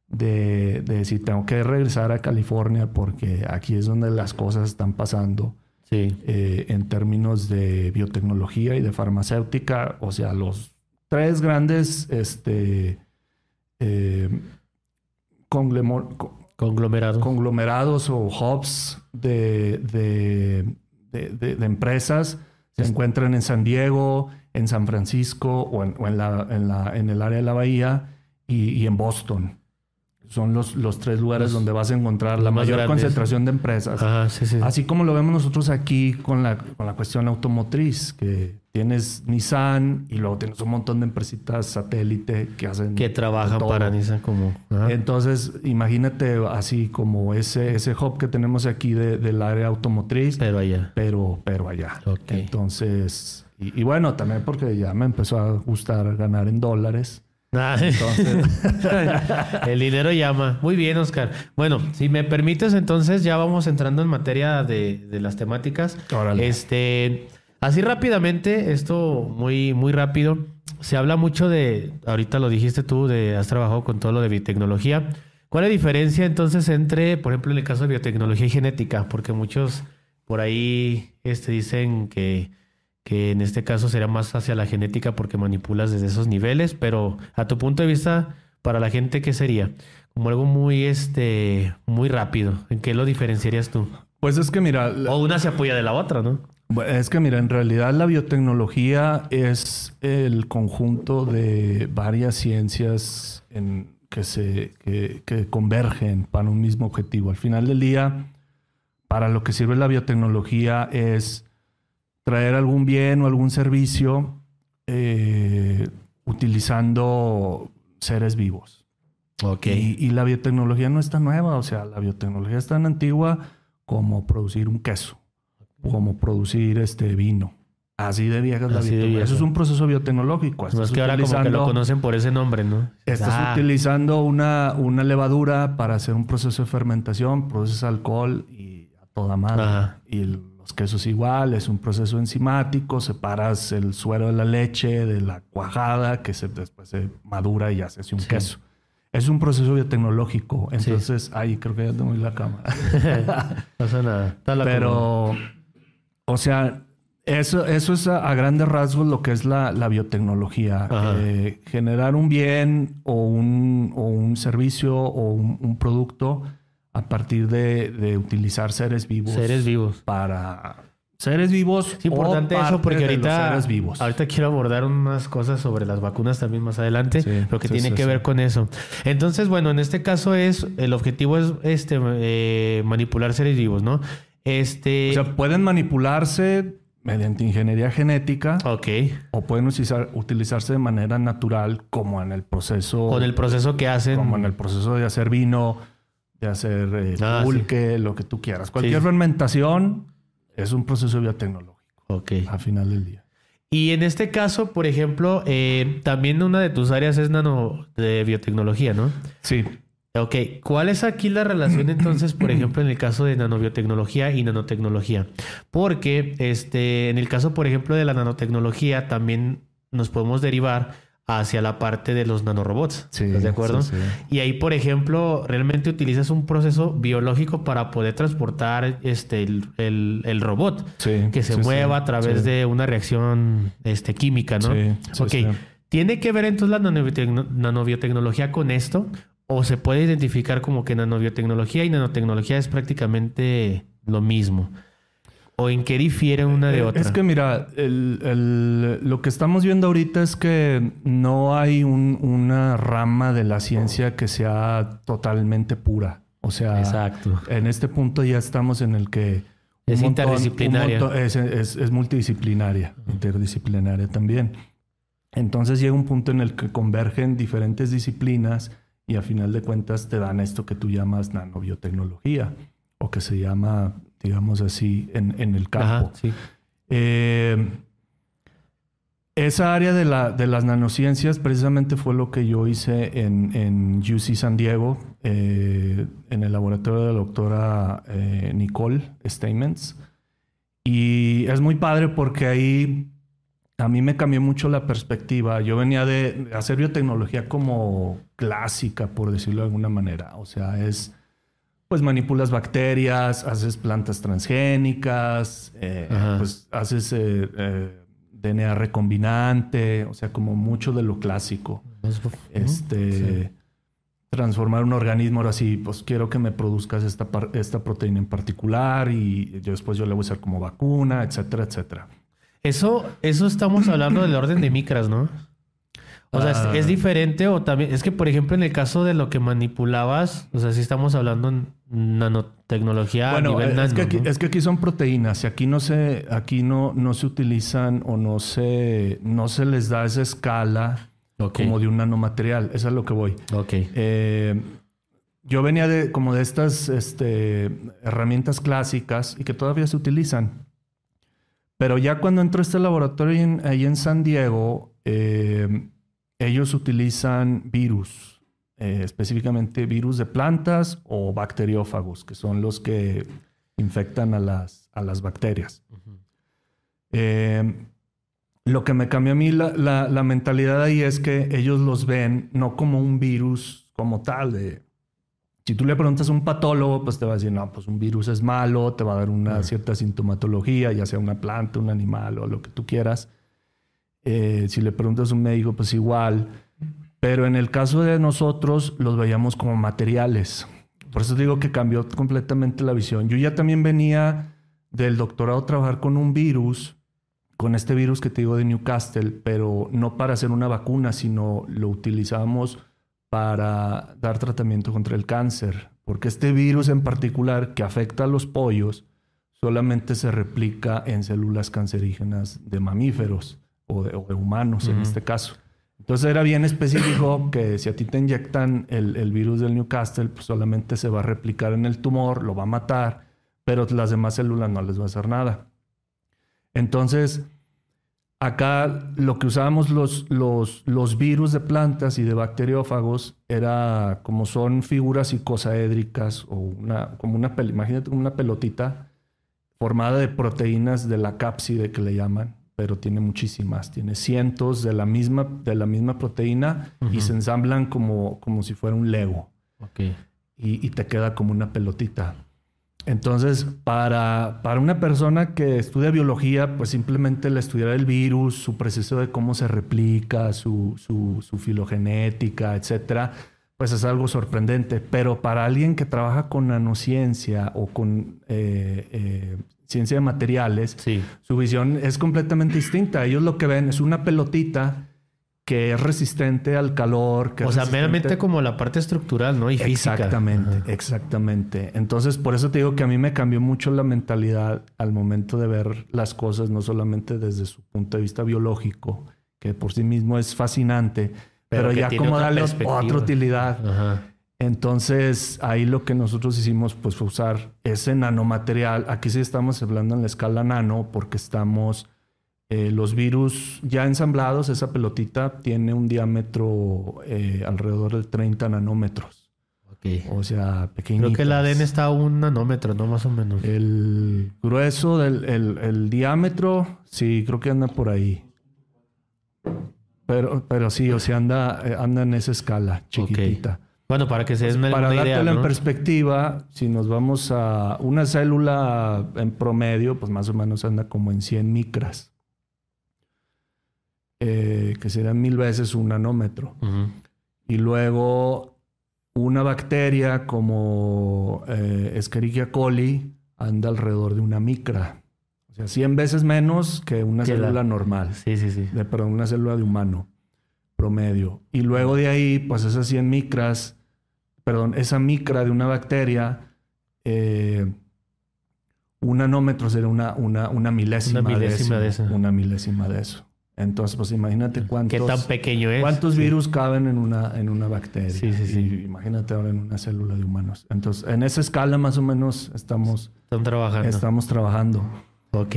de, de decir, tengo que regresar a California porque aquí es donde las cosas están pasando Sí. eh, en términos de biotecnología y de farmacéutica, o sea, los tres grandes este, eh, conglemo- co- Conglomerado. conglomerados o hubs de, de- de- de- de empresas se encuentran en San Diego, en San Francisco o en, o en la- en la- en el área de la bahía y, y en Boston. Son los, los tres lugares Los- donde vas a encontrar la mayor grandes. concentración de empresas. Ajá, sí, sí. Así como lo vemos nosotros aquí con la, con la cuestión automotriz, que tienes Nissan y luego tienes un montón de empresitas satélite que hacen... que trabajan para Nissan como... ajá. Entonces, imagínate así como ese, ese hub que tenemos aquí de- del área automotriz, Pero allá. pero, pero allá. Ok. Entonces, y, y bueno, también porque ya me empezó a gustar ganar en dólares. Ah, Entonces, El dinero llama. Muy bien, Oscar. Bueno, si me permites, entonces ya vamos entrando en materia de, de las temáticas. Órale. Este, así rápidamente, esto muy, muy rápido. Se habla mucho de, ahorita lo dijiste tú, de has trabajado con todo lo de biotecnología. ¿Cuál es la diferencia entonces entre, por ejemplo, en el caso de biotecnología y genética? Porque muchos por ahí este, dicen que, que en este caso sería más hacia la genética porque manipulas desde esos niveles, pero a tu punto de vista, para la gente, ¿qué sería? Como algo muy, este, muy rápido. ¿En qué lo diferenciarías tú? pues es que mira, O una se apoya de la otra, ¿no? Es que mira, en realidad la biotecnología es el conjunto de varias ciencias en- que se que, que convergen para un mismo objetivo. Al final del día, para lo que sirve la biotecnología es traer algún bien o algún servicio eh, utilizando seres vivos. Ok. Y, y la biotecnología no es tan nueva, o sea, la biotecnología es tan antigua como producir un queso, como producir este vino. Así de vieja es la biotecnología. Eso es un proceso biotecnológico. No es que ahora como que lo conocen por ese nombre, ¿no? Estás Ah, utilizando una, una levadura para hacer un proceso de fermentación, produces alcohol y a toda madre. Ajá. Y los quesos igual, es un proceso enzimático, separas el suero de la leche, de la cuajada, que se, después se madura y hace un Sí. queso. Es un proceso biotecnológico. Entonces, ahí creo que ya tengo la cámara. No pasa nada. Está la Pero, o sea, eso, eso es a, a grandes rasgos lo que es la, la biotecnología. Eh, generar un bien o un, o un servicio o un, un producto a partir de, de utilizar seres vivos. Seres vivos. Para seres vivos. Es importante o eso porque ahorita, seres vivos. ahorita quiero abordar unas cosas sobre las vacunas también más adelante, Sí, pero que sí, tiene sí, que ver con eso. Entonces, bueno, en este caso es, el objetivo es este eh, manipular seres vivos, ¿no? Este. O sea, pueden manipularse mediante ingeniería genética ok. o pueden utilizar, utilizarse de manera natural como en el proceso. Con el proceso que hacen. como en el proceso de hacer vino, de hacer eh, Ah, pulque, lo que tú quieras. Cualquier sí. fermentación es un proceso biotecnológico Ok. al final del día. Y en este caso, por ejemplo, eh, también una de tus áreas es nano de biotecnología, ¿no? Sí. Ok, ¿cuál es aquí la relación entonces, por ejemplo, en el caso de nanobiotecnología y nanotecnología? Porque este, en el caso, por ejemplo, de la nanotecnología, también nos podemos derivar hacia la parte de los nanorobots. Sí, ¿Estás de acuerdo? sí, sí. Y ahí, por ejemplo, realmente utilizas un proceso biológico para poder transportar este, el, el- el robot que se mueva a través de una reacción este, química, ¿no? Ok. ¿Tiene que ver entonces la nanobiotecno- nanobiotecnología con esto? ¿O se puede identificar como que nanobiotecnología y nanotecnología es prácticamente lo mismo? ¿O en qué difiere una de Eh, otra? Es que mira, el- el- lo que estamos viendo ahorita es que no hay un- una rama de la ciencia que sea totalmente pura. O sea, Exacto. en este punto ya estamos en el que... Es montón- interdisciplinaria. montón- es, es- es multidisciplinaria, interdisciplinaria también. Entonces llega un punto en el que convergen diferentes disciplinas y a final de cuentas te dan esto que tú llamas nanobiotecnología o que se llama, digamos así, en, en el campo. Ajá, sí. Eh, esa área de, la, de las nanociencias precisamente fue lo que yo hice en, en UC San Diego, eh, en el laboratorio de la doctora eh, Nicole Stamens. Y es muy padre porque ahí a mí me cambió mucho la perspectiva. Yo venía de hacer biotecnología como clásica, por decirlo de alguna manera. O sea, es pues manipulas bacterias, haces plantas transgénicas, eh, pues haces eh, eh, DNA recombinante, o sea, como mucho de lo clásico. Este, transformar un organismo, ahora sí, pues quiero que me produzcas esta, esta proteína en particular y yo después yo la voy a usar como vacuna, etcétera, etcétera. Eso, eso estamos hablando del orden de micras, ¿no? O sea, ¿es- Ah. ¿es, diferente o también... Es que, por ejemplo, en el caso de lo que manipulabas, o sea, sí estamos hablando en nanotecnología a Bueno, nivel es, nano, que aquí, ¿no? es que aquí son proteínas y aquí no se, aquí no, no se utilizan o no se, no se les da esa escala Ok. como de un nanomaterial. Eso es a lo que voy. Ok. Eh, yo venía de como de estas este, herramientas clásicas y que todavía se utilizan. Pero ya cuando entró a este laboratorio en- ahí en San Diego, eh, ellos utilizan virus, eh, específicamente virus de plantas o bacteriófagos, que son los que infectan a las, a las bacterias. Eh, lo que me cambió a mí la, la- la mentalidad ahí es que ellos los ven no como un virus como tal. De, si tú le preguntas a un patólogo, pues te va a decir, no, pues un virus es malo, te va a dar una cierta sintomatología, ya sea una planta, un animal o lo que tú quieras. Eh, si le preguntas a un médico, pues igual. Pero en el caso de nosotros, los veíamos como materiales. Por eso digo que cambió completamente la visión. Yo ya también venía del doctorado a trabajar con un virus, con este virus que te digo de Newcastle, pero no para hacer una vacuna, sino lo utilizábamos para dar tratamiento contra el cáncer. Porque este virus en particular que afecta a los pollos solamente se replica en células cancerígenas de mamíferos o de, o de humanos en este caso. Entonces era bien específico que si a ti te inyectan el, el virus del Newcastle, pues solamente se va a replicar en el tumor, lo va a matar, pero las demás células no les va a hacer nada. Entonces, acá lo que usábamos los, los, los virus de plantas y de bacteriófagos era como son figuras icosaédricas o una, como una, imagínate una pelotita formada de proteínas de la cápside que le llaman, pero tiene muchísimas, tiene cientos de la misma, de la misma proteína y se ensamblan como, como si fuera un Lego Ok. y, y te queda como una pelotita. Entonces, para, para una persona que estudia biología, pues simplemente el estudiar el virus, su proceso de cómo se replica, su, su, su filogenética, etcétera, pues es algo sorprendente. Pero para alguien que trabaja con nanociencia o con eh, eh, ciencia de materiales, Sí. su visión es completamente distinta. Ellos lo que ven es una pelotita que es resistente al calor. Que O sea, resistente- meramente como la parte estructural, ¿no? Y física. Exactamente, Ajá. exactamente. Entonces, por eso te digo que a mí me cambió mucho la mentalidad al momento de ver las cosas, no solamente desde su punto de vista biológico, que por sí mismo es fascinante, Pero pero, ya como darle otra utilidad. Ajá. Entonces, ahí lo que nosotros hicimos pues fue usar ese nanomaterial. Aquí sí estamos hablando en la escala nano porque estamos... eh, los virus ya ensamblados, esa pelotita tiene un diámetro eh, alrededor de 30 nanómetros. Ok. O sea, pequeño. Creo que el ADN está a un nanómetro, ¿no? Más o menos. El grueso del el, el diámetro, sí, creo que anda por ahí. Pero, pero sí, o sea, anda, eh, anda en esa escala chiquitita. Bueno, para que se den Para idea, en perspectiva, si nos vamos a una célula en promedio, pues más o menos anda como en 100 micras. Eh, que serían mil veces un nanómetro. Y luego una bacteria como eh, Escherichia coli anda alrededor de una micra. O sea, 100 veces menos que una Que la- célula normal. Sí, sí, sí. De, perdón, una célula de humano promedio. Y luego de ahí, pues esas 100 micras, perdón, esa micra de una bacteria, eh, un nanómetro sería una, una, una milésima, Una milésima de, de eso, eso. Una milésima de eso. Entonces, pues imagínate cuántos... ¿Qué tan pequeño es? ¿Cuántos Sí. virus caben en una, en una bacteria? Sí, sí, sí. Y imagínate ahora en una célula de humanos. Entonces, en esa escala más o menos estamos, Están trabajando. estamos trabajando. Ok.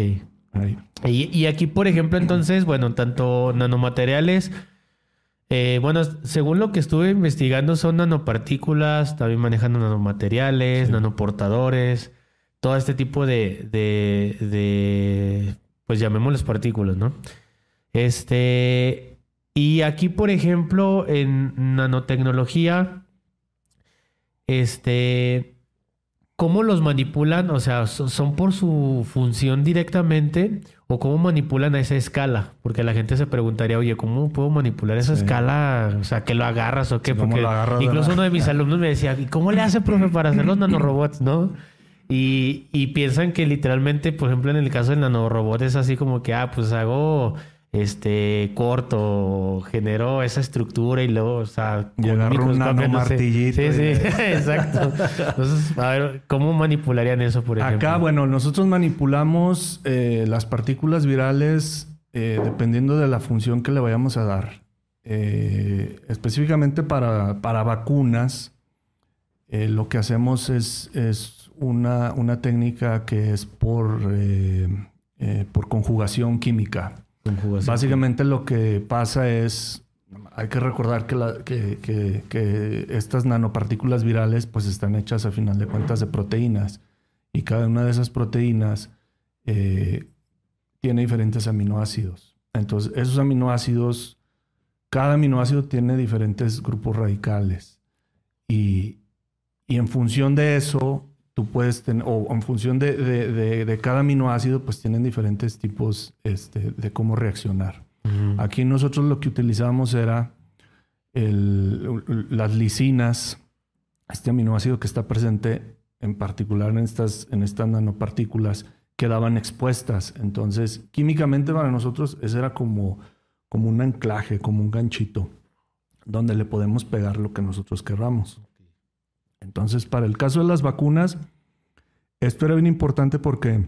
ahí. Y, y aquí, por ejemplo, entonces, bueno, tanto nanomateriales, eh, bueno, según lo que estuve investigando, son nanopartículas, también manejan nanomateriales, Sí. nanoportadores, todo este tipo de, de, de, pues llamémosles partículas, ¿no? Este, y aquí, por ejemplo, en nanotecnología, este, ¿cómo los manipulan? O sea, ¿so- ¿son por su función directamente o cómo manipulan a esa escala? Porque la gente se preguntaría, oye, ¿cómo puedo manipular esa Sí. escala? O sea, ¿que lo agarras o qué? Sí, ¿cómo Porque de incluso uno de mis alumnos me decía, ¿y cómo le hace, profe, para hacer los nanorobots, no? Y, y piensan que literalmente, por ejemplo, en el caso del nanorobot es así como que, ah, pues hago este corto, genero esa estructura y luego, o sea, Y un nanomartillito Sí, sí, exacto. Entonces, a ver, ¿cómo manipularían eso, por ejemplo? Acá, bueno, nosotros manipulamos eh, las partículas virales eh, dependiendo de la función que le vayamos a dar. Eh, específicamente para, para vacunas, lo que hacemos es, es una, una técnica que es por, por conjugación química. Básicamente lo que pasa es, hay que recordar que, la- que- que- que estas nanopartículas virales pues están hechas a final de cuentas de proteínas. Y cada una de esas proteínas eh, tiene diferentes aminoácidos. Entonces esos aminoácidos, cada aminoácido tiene diferentes grupos radicales. Y, y en función de eso tú puedes tener, o en función de, de- de- de cada aminoácido, pues tienen diferentes tipos este, de cómo reaccionar. Aquí nosotros lo que utilizamos era el- las lisinas, este aminoácido que está presente en particular en estas, en estas nanopartículas, quedaban expuestas. Entonces, químicamente para nosotros ese era como, como un anclaje, como un ganchito, donde le podemos pegar lo que nosotros querramos. Entonces, para el caso de las vacunas, esto era bien importante porque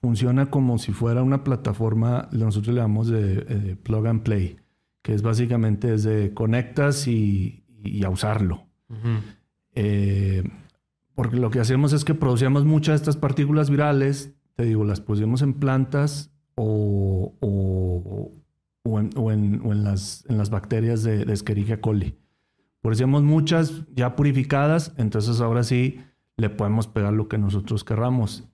funciona como si fuera una plataforma, nosotros le llamamos de, eh, plug and play, que es básicamente desde conectas y, y a usarlo. Eh, porque lo que hacemos es que producíamos muchas de estas partículas virales, te digo, las pusimos en plantas o, o- o en, o en- o en las, en las bacterias de, de Escherichia coli. Producíamos muchas ya purificadas, entonces ahora sí le podemos pegar lo que nosotros querramos.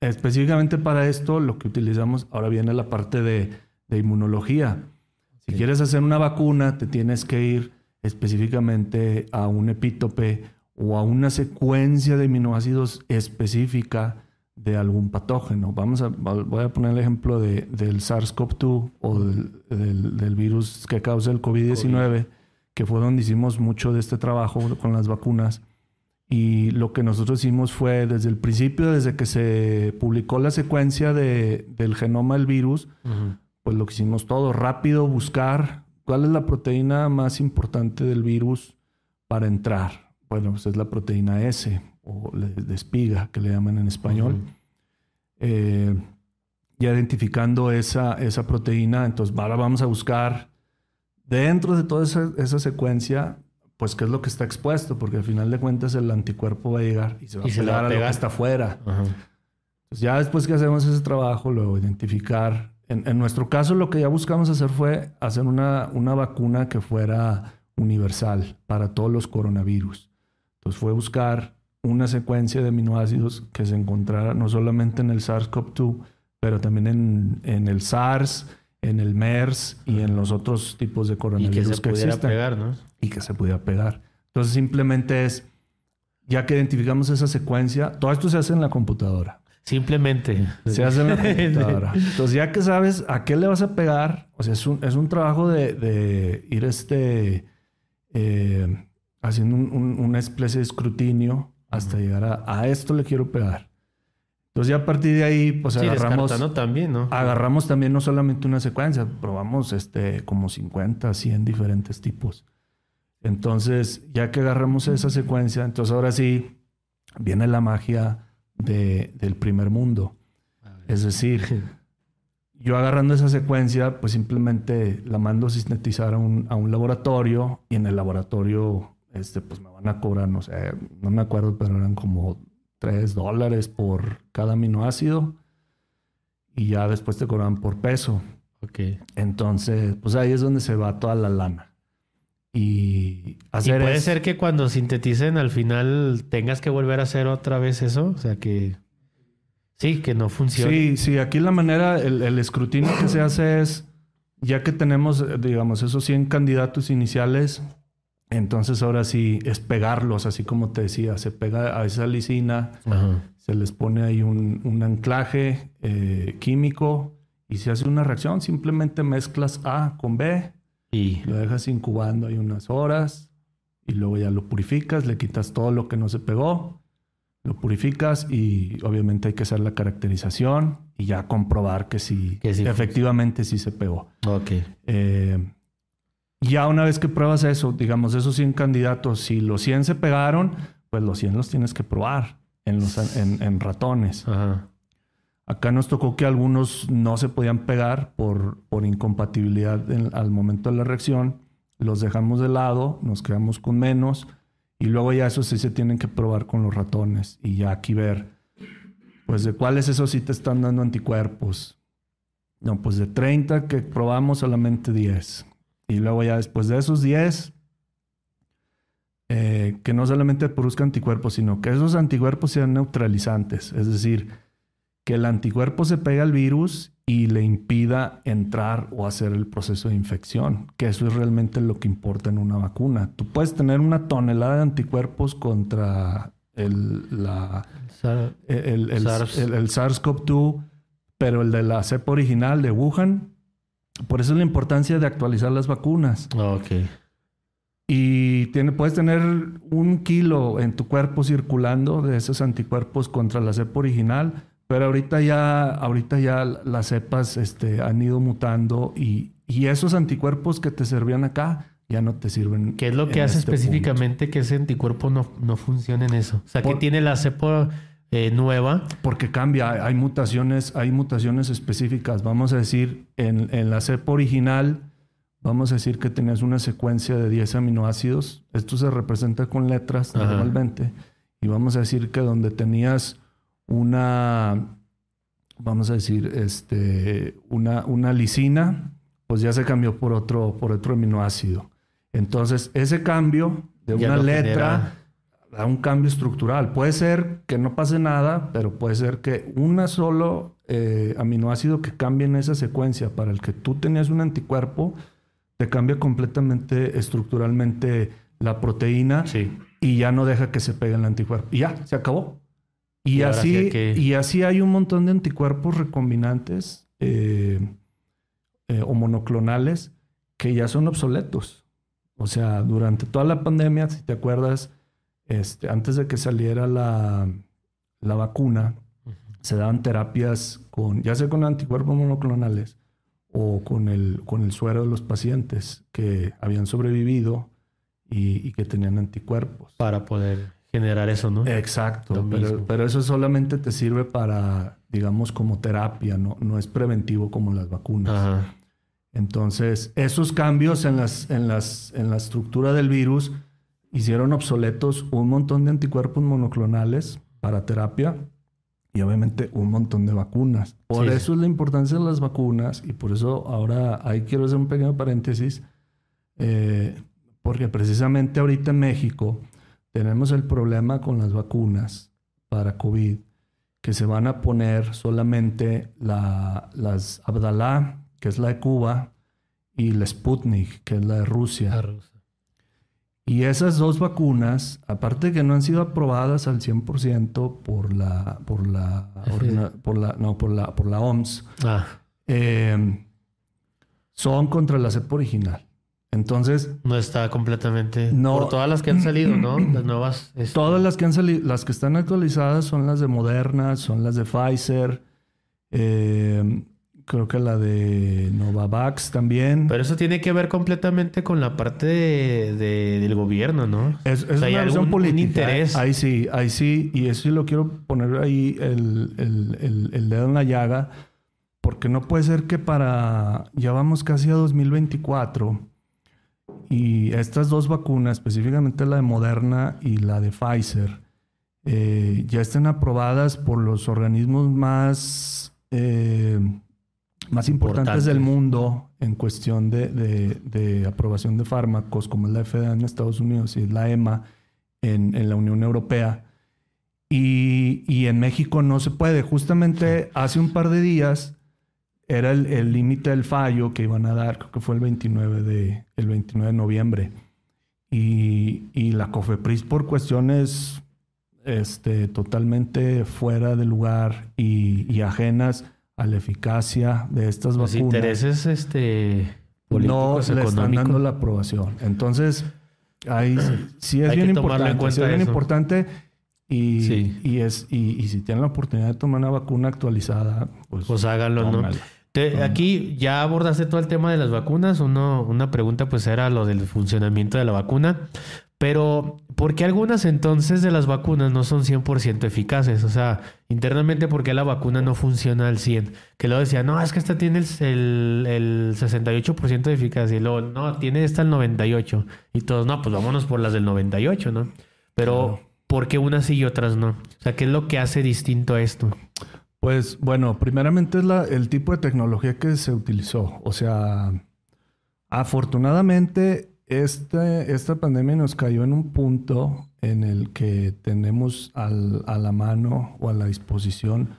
Específicamente para esto, lo que utilizamos, ahora viene la parte de, de inmunología. Si Sí. quieres hacer una vacuna, te tienes que ir específicamente a un epítope o a una secuencia de aminoácidos específica de algún patógeno. Vamos a, voy a poner el ejemplo de, del SARS-CoV-2 o del, del- del virus que causa el COVID-19, que fue donde hicimos mucho de este trabajo con las vacunas. Y lo que nosotros hicimos fue desde el principio, desde que se publicó la secuencia de- del genoma del virus, pues lo que hicimos todo, rápido buscar cuál es la proteína más importante del virus para entrar. Bueno, pues es la proteína S o de espiga, que le llaman en español. Eh, ya identificando esa, esa proteína, entonces ahora vamos a buscar dentro de toda esa, esa secuencia pues qué es lo que está expuesto, porque al final de cuentas el anticuerpo va a llegar y se va Y a pegar va a a lo pegar. que está afuera. Pues ya después que hacemos ese trabajo, luego identificar. En, en nuestro caso, lo que ya buscamos hacer fue hacer una, una vacuna que fuera universal para todos los coronavirus. Entonces fue buscar una secuencia de aminoácidos que se encontrara no solamente en el SARS-CoV-2, pero también en, en el SARS, en el MERS y en los otros tipos de Y que coronavirus se que, pudiera existen pegar, ¿no? y que se pudiera pegar. Entonces simplemente es, ya que identificamos esa secuencia, todo esto se hace en la computadora. Simplemente. Se hace en la computadora. Entonces, ya que sabes a qué le vas a pegar, o sea, es un, es un trabajo de, de ir este, eh, haciendo un- un- una especie de escrutinio hasta llegar a, a esto le quiero pegar. Entonces, ya a partir de ahí, pues Sí, agarramos, también, ¿no? agarramos también no solamente una secuencia, probamos este, como 50, 100 diferentes tipos. Entonces, ya que agarramos esa secuencia, entonces ahora sí viene la magia de- del primer mundo. Es decir, yo agarrando esa secuencia, pues simplemente la mando a sintetizar a un, a un laboratorio y en el laboratorio, este, pues me van a cobrar, no sé, no me acuerdo, pero eran como 3 dólares por cada aminoácido y ya después te cobran por peso. Ok. Entonces, pues ahí es donde se va toda la lana. Y ¿Y hacer puede es- ser que cuando sinteticen al final tengas que volver a hacer otra vez eso? O sea que... Sí, que no funcione. Sí, sí, aquí la manera, el, el escrutinio que se hace es, ya que tenemos, digamos, esos 100 candidatos iniciales, entonces ahora sí es pegarlos, así como te decía, se pega a esa lisina, Ajá. se les pone ahí un, un anclaje eh, químico y se hace una reacción, simplemente mezclas A con B, Y... lo dejas incubando ahí unas horas y luego ya lo purificas, le quitas todo lo que no se pegó, lo purificas y obviamente hay que hacer la caracterización y ya comprobar que sí, Que sí efectivamente sí se pegó. Ok. Eh, ya una vez que pruebas eso, digamos, esos 100 candidatos, si los 100 se pegaron, pues los 100 los tienes que probar en, los, en, en ratones. Ajá. Acá nos tocó que algunos no se podían pegar por, por incompatibilidad en- al momento de la reacción. Los dejamos de lado, nos quedamos con menos y luego ya esos sí se tienen que probar con los ratones y ya aquí ver, pues de cuáles esos sí te están dando anticuerpos. No, pues de 30 que probamos solamente 10. Y luego ya después de esos 10, eh, que no solamente produzca anticuerpos, sino que esos anticuerpos sean neutralizantes. Es decir, que el anticuerpo se pegue al virus y le impida entrar o hacer el proceso de infección, que eso es realmente lo que importa en una vacuna. Tú puedes tener una tonelada de anticuerpos contra el, la, el, el- el SARS-CoV-2, pero el de la cepa original de Wuhan. Por eso es la importancia de actualizar las vacunas. Ok. Y tiene, puedes tener un kilo en tu cuerpo circulando de esos anticuerpos contra la cepa original, pero ahorita ya, ahorita ya las cepas este, han ido mutando y, y esos anticuerpos que te servían acá ya no te sirven. ¿Qué es lo que hace este específicamente que ese anticuerpo no, no funcione en eso? O sea, que tiene la cepa eh, nueva. Porque cambia, hay- mutaciones, hay mutaciones específicas. Vamos a decir, en, en la cepa original, vamos a decir que tenías una secuencia de 10 aminoácidos. Esto se representa con letras Ajá. normalmente. Y vamos a decir que donde tenías una, vamos a decir, este, una, una lisina, pues ya se cambió por otro, por otro aminoácido. Entonces, ese cambio de Ya una letra genera- da un cambio estructural. Puede ser que no pase nada, pero puede ser que un solo eh, aminoácido que cambie en esa secuencia para el que tú tenías un anticuerpo, te cambia completamente estructuralmente la proteína Sí. y ya no deja que se pegue el anticuerpo. Y ya, se acabó. Y, así, que- y así hay un montón de anticuerpos recombinantes eh, eh, o monoclonales que ya son obsoletos. O sea, durante toda la pandemia, si te acuerdas, este, antes de que saliera la, la vacuna, se daban terapias con, ya sea con anticuerpos monoclonales o con el, con el suero de los pacientes que habían sobrevivido y, y que tenían anticuerpos. Para poder generar eso, ¿no? Exacto, pero, pero eso solamente te sirve para, digamos, como terapia, no, no es preventivo como las vacunas. Ajá. Entonces, esos cambios en, las, en, las, en la estructura del virus hicieron obsoletos un montón de anticuerpos monoclonales para terapia y obviamente un montón de vacunas. Por Sí. eso es la importancia de las vacunas y por eso ahora ahí quiero hacer un pequeño paréntesis, eh, porque precisamente ahorita en México tenemos el problema con las vacunas para COVID, que se van a poner solamente la- las Abdalá, que es la de Cuba, y la Sputnik, que es la de Rusia. Y esas dos vacunas, aparte de que no han sido aprobadas al 100% por la, por la, por la, no, por la, por la OMS, Ah, eh, son contra la cepa original. Entonces, no está completamente. No. Por todas las que han salido, ¿no? Las nuevas. este, todas las que han salido, las que están actualizadas son las de Moderna, son las de Pfizer, eh, creo que la de Novavax también. Pero eso tiene que ver completamente con la parte de- de- del gobierno, ¿no? Es, es O sea, hay una visión algún- un política. ¿eh? interés. Ahí sí, ahí sí. Y eso sí lo quiero poner ahí el, el- el- el dedo en la llaga. Porque no puede ser que para... Ya vamos casi a 2024. Y estas dos vacunas, específicamente la de Moderna y la de Pfizer, eh, ya estén aprobadas por los organismos más, eh, más importantes del mundo en cuestión de, de- de aprobación de fármacos, como es la FDA en Estados Unidos y la EMA en, en la Unión Europea. Y, y en México no se puede. Justamente hace un par de días era el el límite del fallo que iban a dar, creo que fue el 29 de, el 29 de noviembre. Y, y la COFEPRIS por cuestiones este, totalmente fuera de lugar y, y ajenas a la eficacia de estas Los vacunas intereses este, no políticos, le están dando la aprobación. Entonces, ahí sí- es Hay bien que tomarlo en importante. cuenta sí es bien eso. importante. Y, Sí. y, es, y, y si tienen la oportunidad de tomar una vacuna actualizada, pues, Pues háganlo, ¿no? Te- aquí ya abordaste todo el tema de las vacunas. Uno, una pregunta pues era lo del funcionamiento de la vacuna. Pero, ¿por qué algunas entonces de las vacunas no son 100% eficaces? O sea, internamente, ¿por qué la vacuna no funciona al 100? Que luego decía, no, es que esta tiene el, el, el 68% de eficacia. Y luego, no, tiene esta el 98%. Y todos, no, pues vámonos por las del 98%, ¿no? Pero, ¿por qué unas sí y otras no? O sea, ¿qué es lo que hace distinto a esto? Pues bueno, primeramente es la, el tipo de tecnología que se utilizó. O sea, afortunadamente este, esta pandemia nos cayó en un punto en el que tenemos a la mano o a la disposición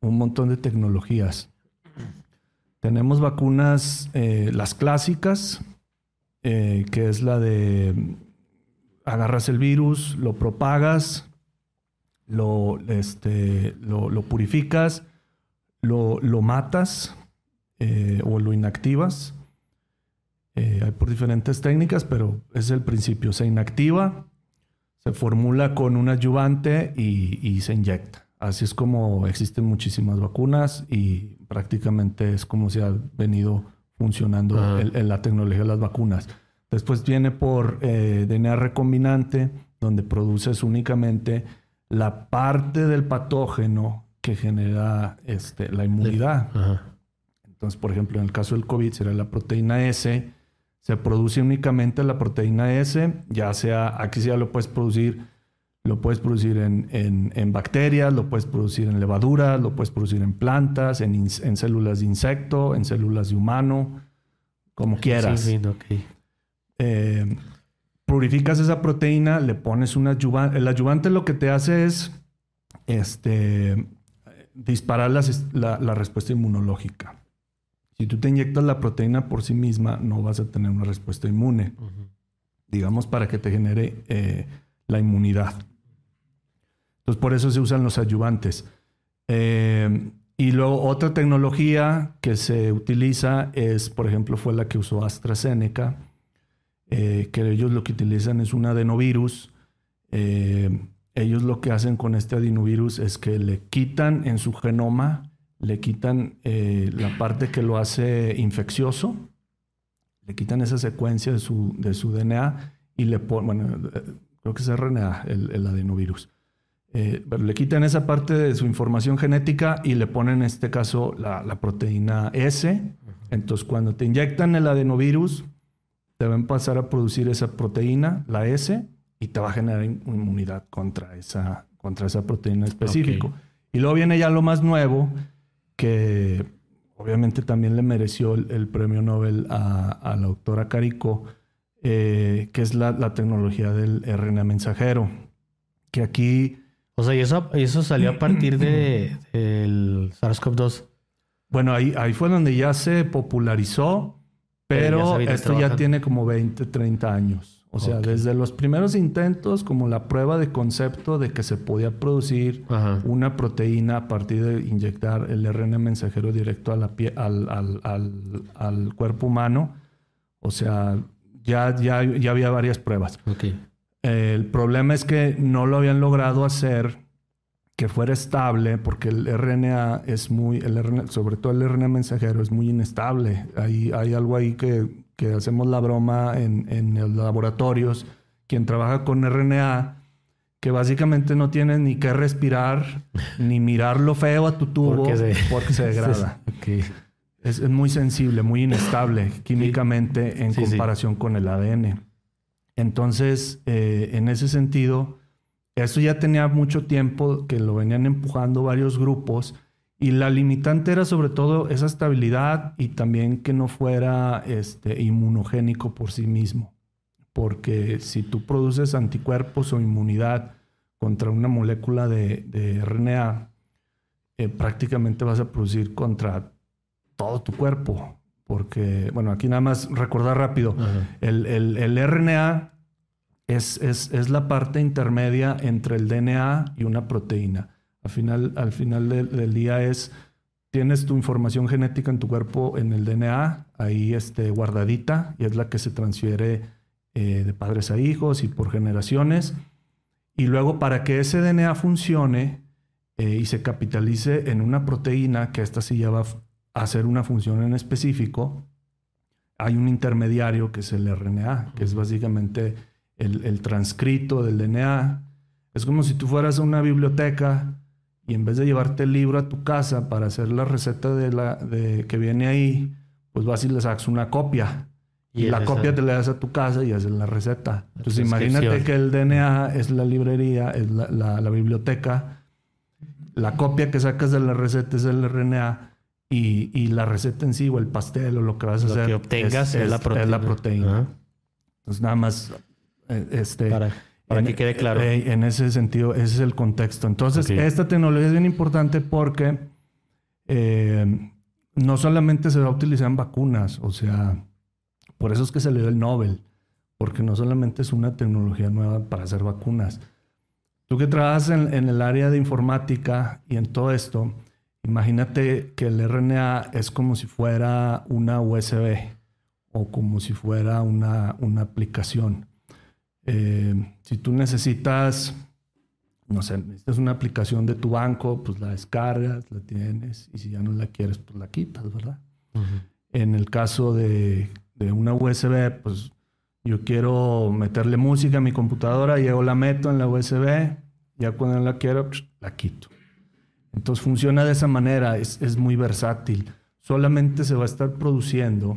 un montón de tecnologías. Tenemos vacunas, eh, las clásicas, eh, que es la de agarras el virus, lo propagas, lo, este, lo, lo purificas, lo, lo matas eh, o lo inactivas. Eh, hay por diferentes técnicas, pero es el principio. Se inactiva, se formula con un adyuvante y, y se inyecta. Así es como existen muchísimas vacunas y prácticamente es como se ha venido funcionando Ajá. el- el- la tecnología de las vacunas. Después viene por eh, DNA recombinante, donde produces únicamente la parte del patógeno que genera este, la inmunidad. Ajá. Entonces, por ejemplo, en el caso del COVID será la proteína S. Se produce únicamente la proteína S, ya sea, aquí ya lo puedes producir, lo puedes producir en, en- en bacterias, lo puedes producir en levaduras, lo puedes producir en plantas, en, en células de insecto, en células de humano, como quieras. Sí. Eh, purificas esa proteína, le pones un adyuvante. El adyuvante lo que te hace es este, disparar las- la, la respuesta inmunológica. Si tú te inyectas la proteína por sí misma, no vas a tener una respuesta inmune, digamos, para que te genere eh, la inmunidad. Entonces, por eso se usan los ayudantes. Eh, y luego otra tecnología que se utiliza es, por ejemplo, fue la que usó AstraZeneca, eh, que ellos lo que utilizan es un adenovirus. Ellos lo que hacen con este adenovirus es que le quitan en su genoma, le quitan eh, la parte que lo hace infeccioso, le quitan esa secuencia de su, de su DNA y le ponen, bueno, creo que es RNA, el, el adenovirus. Eh, pero le quitan esa parte de su información genética y le ponen en este caso la, la proteína S. Entonces, cuando te inyectan el adenovirus, te va a empezar a producir esa proteína, la S, y te va a generar inmunidad contra esa, contra esa proteína específica. Y luego viene ya lo más nuevo, que obviamente también le mereció el, premio Nobel a, la doctora Carico, eh, que es la, tecnología del RNA mensajero. Que aquí. O sea, y eso, eso salió a partir del de, SARS-CoV-2. Bueno, ahí, ahí fue donde ya se popularizó, pero, esto ya tiene como 20, 30 años. O sea, desde los primeros intentos, como la prueba de concepto de que se podía producir una proteína a partir de inyectar el RNA mensajero directo a la al, cuerpo humano, o sea, ya, ya, ya había varias pruebas. el problema es que no lo habían logrado hacer que fuera estable, porque el RNA es muy, el sobre todo el RNA mensajero es muy inestable. Hay, hay algo ahí que que hacemos la broma en, en los laboratorios, quien trabaja con RNA, que básicamente no tiene ni que respirar, ni mirar lo feo a tu tubo, porque se, degrada. es, muy sensible, muy inestable químicamente en comparación con el ADN. Entonces, eh, en ese sentido, esto ya tenía mucho tiempo que lo venían empujando varios grupos y la limitante era sobre todo esa estabilidad y también que no fuera este, inmunogénico por sí mismo. Porque si tú produces anticuerpos o inmunidad contra una molécula de, RNA, eh, prácticamente vas a producir contra todo tu cuerpo. Porque, bueno, aquí nada más recordar rápido, el, el, RNA es, es, es la parte intermedia entre el DNA y una proteína. Al final, al final del, día es, tienes tu información genética en tu cuerpo, en el DNA, ahí este, guardadita, y es la que se transfiere eh, de padres a hijos y por generaciones. Y luego para que ese DNA funcione eh, y se capitalice en una proteína, que esta sí ya va a hacer una función en específico, hay un intermediario que es el RNA, que es básicamente el, el transcrito del DNA. Es como si tú fueras a una biblioteca y en vez de llevarte el libro a tu casa para hacer la receta de la de que viene ahí, pues vas y le sacas una copia. Y, la copia te la das a tu casa y haces la receta. Entonces imagínate que el DNA es la librería, es la, la, biblioteca. La copia que sacas de la receta es el RNA. Y, y, la receta en sí o el pastel o lo que vas a hacer que obtengas es, la proteína. Es proteína. Entonces nada más eh, este, para que quede claro. Eh, en ese sentido, ese es el contexto. Entonces, esta tecnología es bien importante porque eh, no solamente se va a utilizar en vacunas, o sea, por eso es que se le dio el Nobel, porque no solamente es una tecnología nueva para hacer vacunas. Tú que trabajas en, el área de informática y en todo esto, imagínate que el RNA es como si fuera una USB o como si fuera una, una aplicación. Eh, si tú necesitas, no sé, necesitas una aplicación de tu banco, pues la descargas, la tienes, y si ya no la quieres, pues la quitas, ¿verdad? En el caso de, una USB, pues yo quiero meterle música a mi computadora, llego, la meto en la USB, ya cuando la quiero, pues, la quito. Entonces funciona de esa manera, es, es muy versátil. Solamente se va a estar produciendo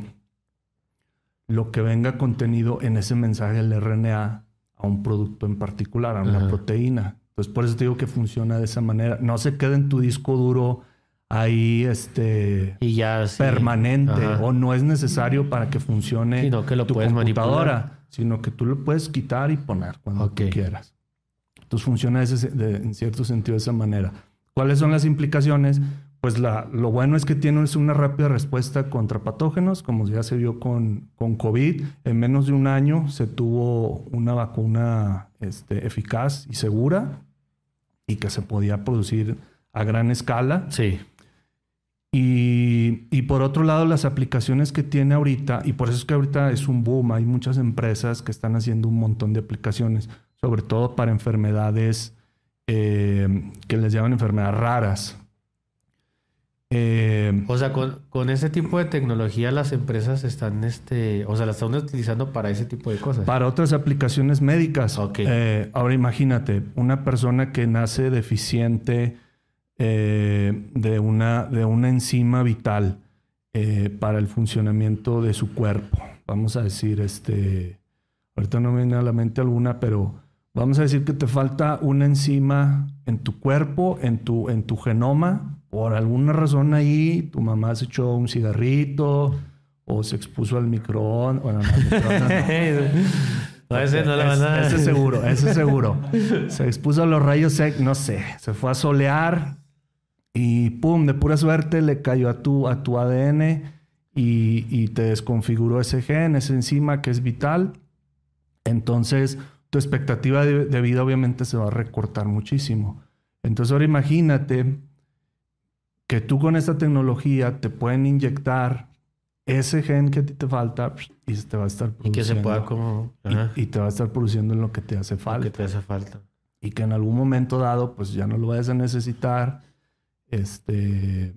lo que venga contenido en ese mensaje del RNA a un producto en particular, a una proteína. Entonces, por eso te digo que funciona de esa manera. No se queda en tu disco duro ahí este y ya, permanente o no es necesario para que funcione sino que lo tu puedes computadora, sino que tú lo puedes quitar y poner cuando quieras. Entonces funciona en cierto sentido de esa manera. ¿Cuáles son las implicaciones? Pues la, lo bueno es que tienes una rápida respuesta contra patógenos, como ya se vio con, con COVID. En menos de un año se tuvo una vacuna este, eficaz y segura y que se podía producir a gran escala. Sí. Y, y, por otro lado, las aplicaciones que tiene ahorita, y por eso es que ahorita es un boom, hay muchas empresas que están haciendo un montón de aplicaciones, sobre todo para enfermedades eh, que les llaman enfermedades raras. Eh, o sea, con, ese tipo de tecnología las empresas están, este, o sea, la están utilizando para ese tipo de cosas. Para otras aplicaciones médicas. Eh, ahora imagínate, una persona que nace deficiente eh, de, una, de una enzima vital para el funcionamiento de su cuerpo. vamos a decir, este, ahorita no me viene a la mente alguna, pero vamos a decir que te falta una enzima en tu cuerpo, en tu, en tu genoma, por alguna razón ahí, tu mamá se echó un cigarrito o se expuso al microondas, bueno, no, microondas no. No, ese no la van a- Ese seguro, ese seguro. Se expuso a los rayos X, no sé, se fue a solear y pum, de pura suerte le cayó a tu, a tu ADN y, y te desconfiguró ese gen, esa enzima que es vital. Entonces, tu expectativa de, de vida obviamente se va a recortar muchísimo. Entonces, ahora imagínate que tú con esta tecnología te pueden inyectar ese gen que a ti te falta y te va a estar Y que se produciendo. pueda como... Y- te va a estar produciendo en lo que te hace lo que falta. te hace falta. Y que en algún momento dado, pues ya no lo vayas a necesitar. Este.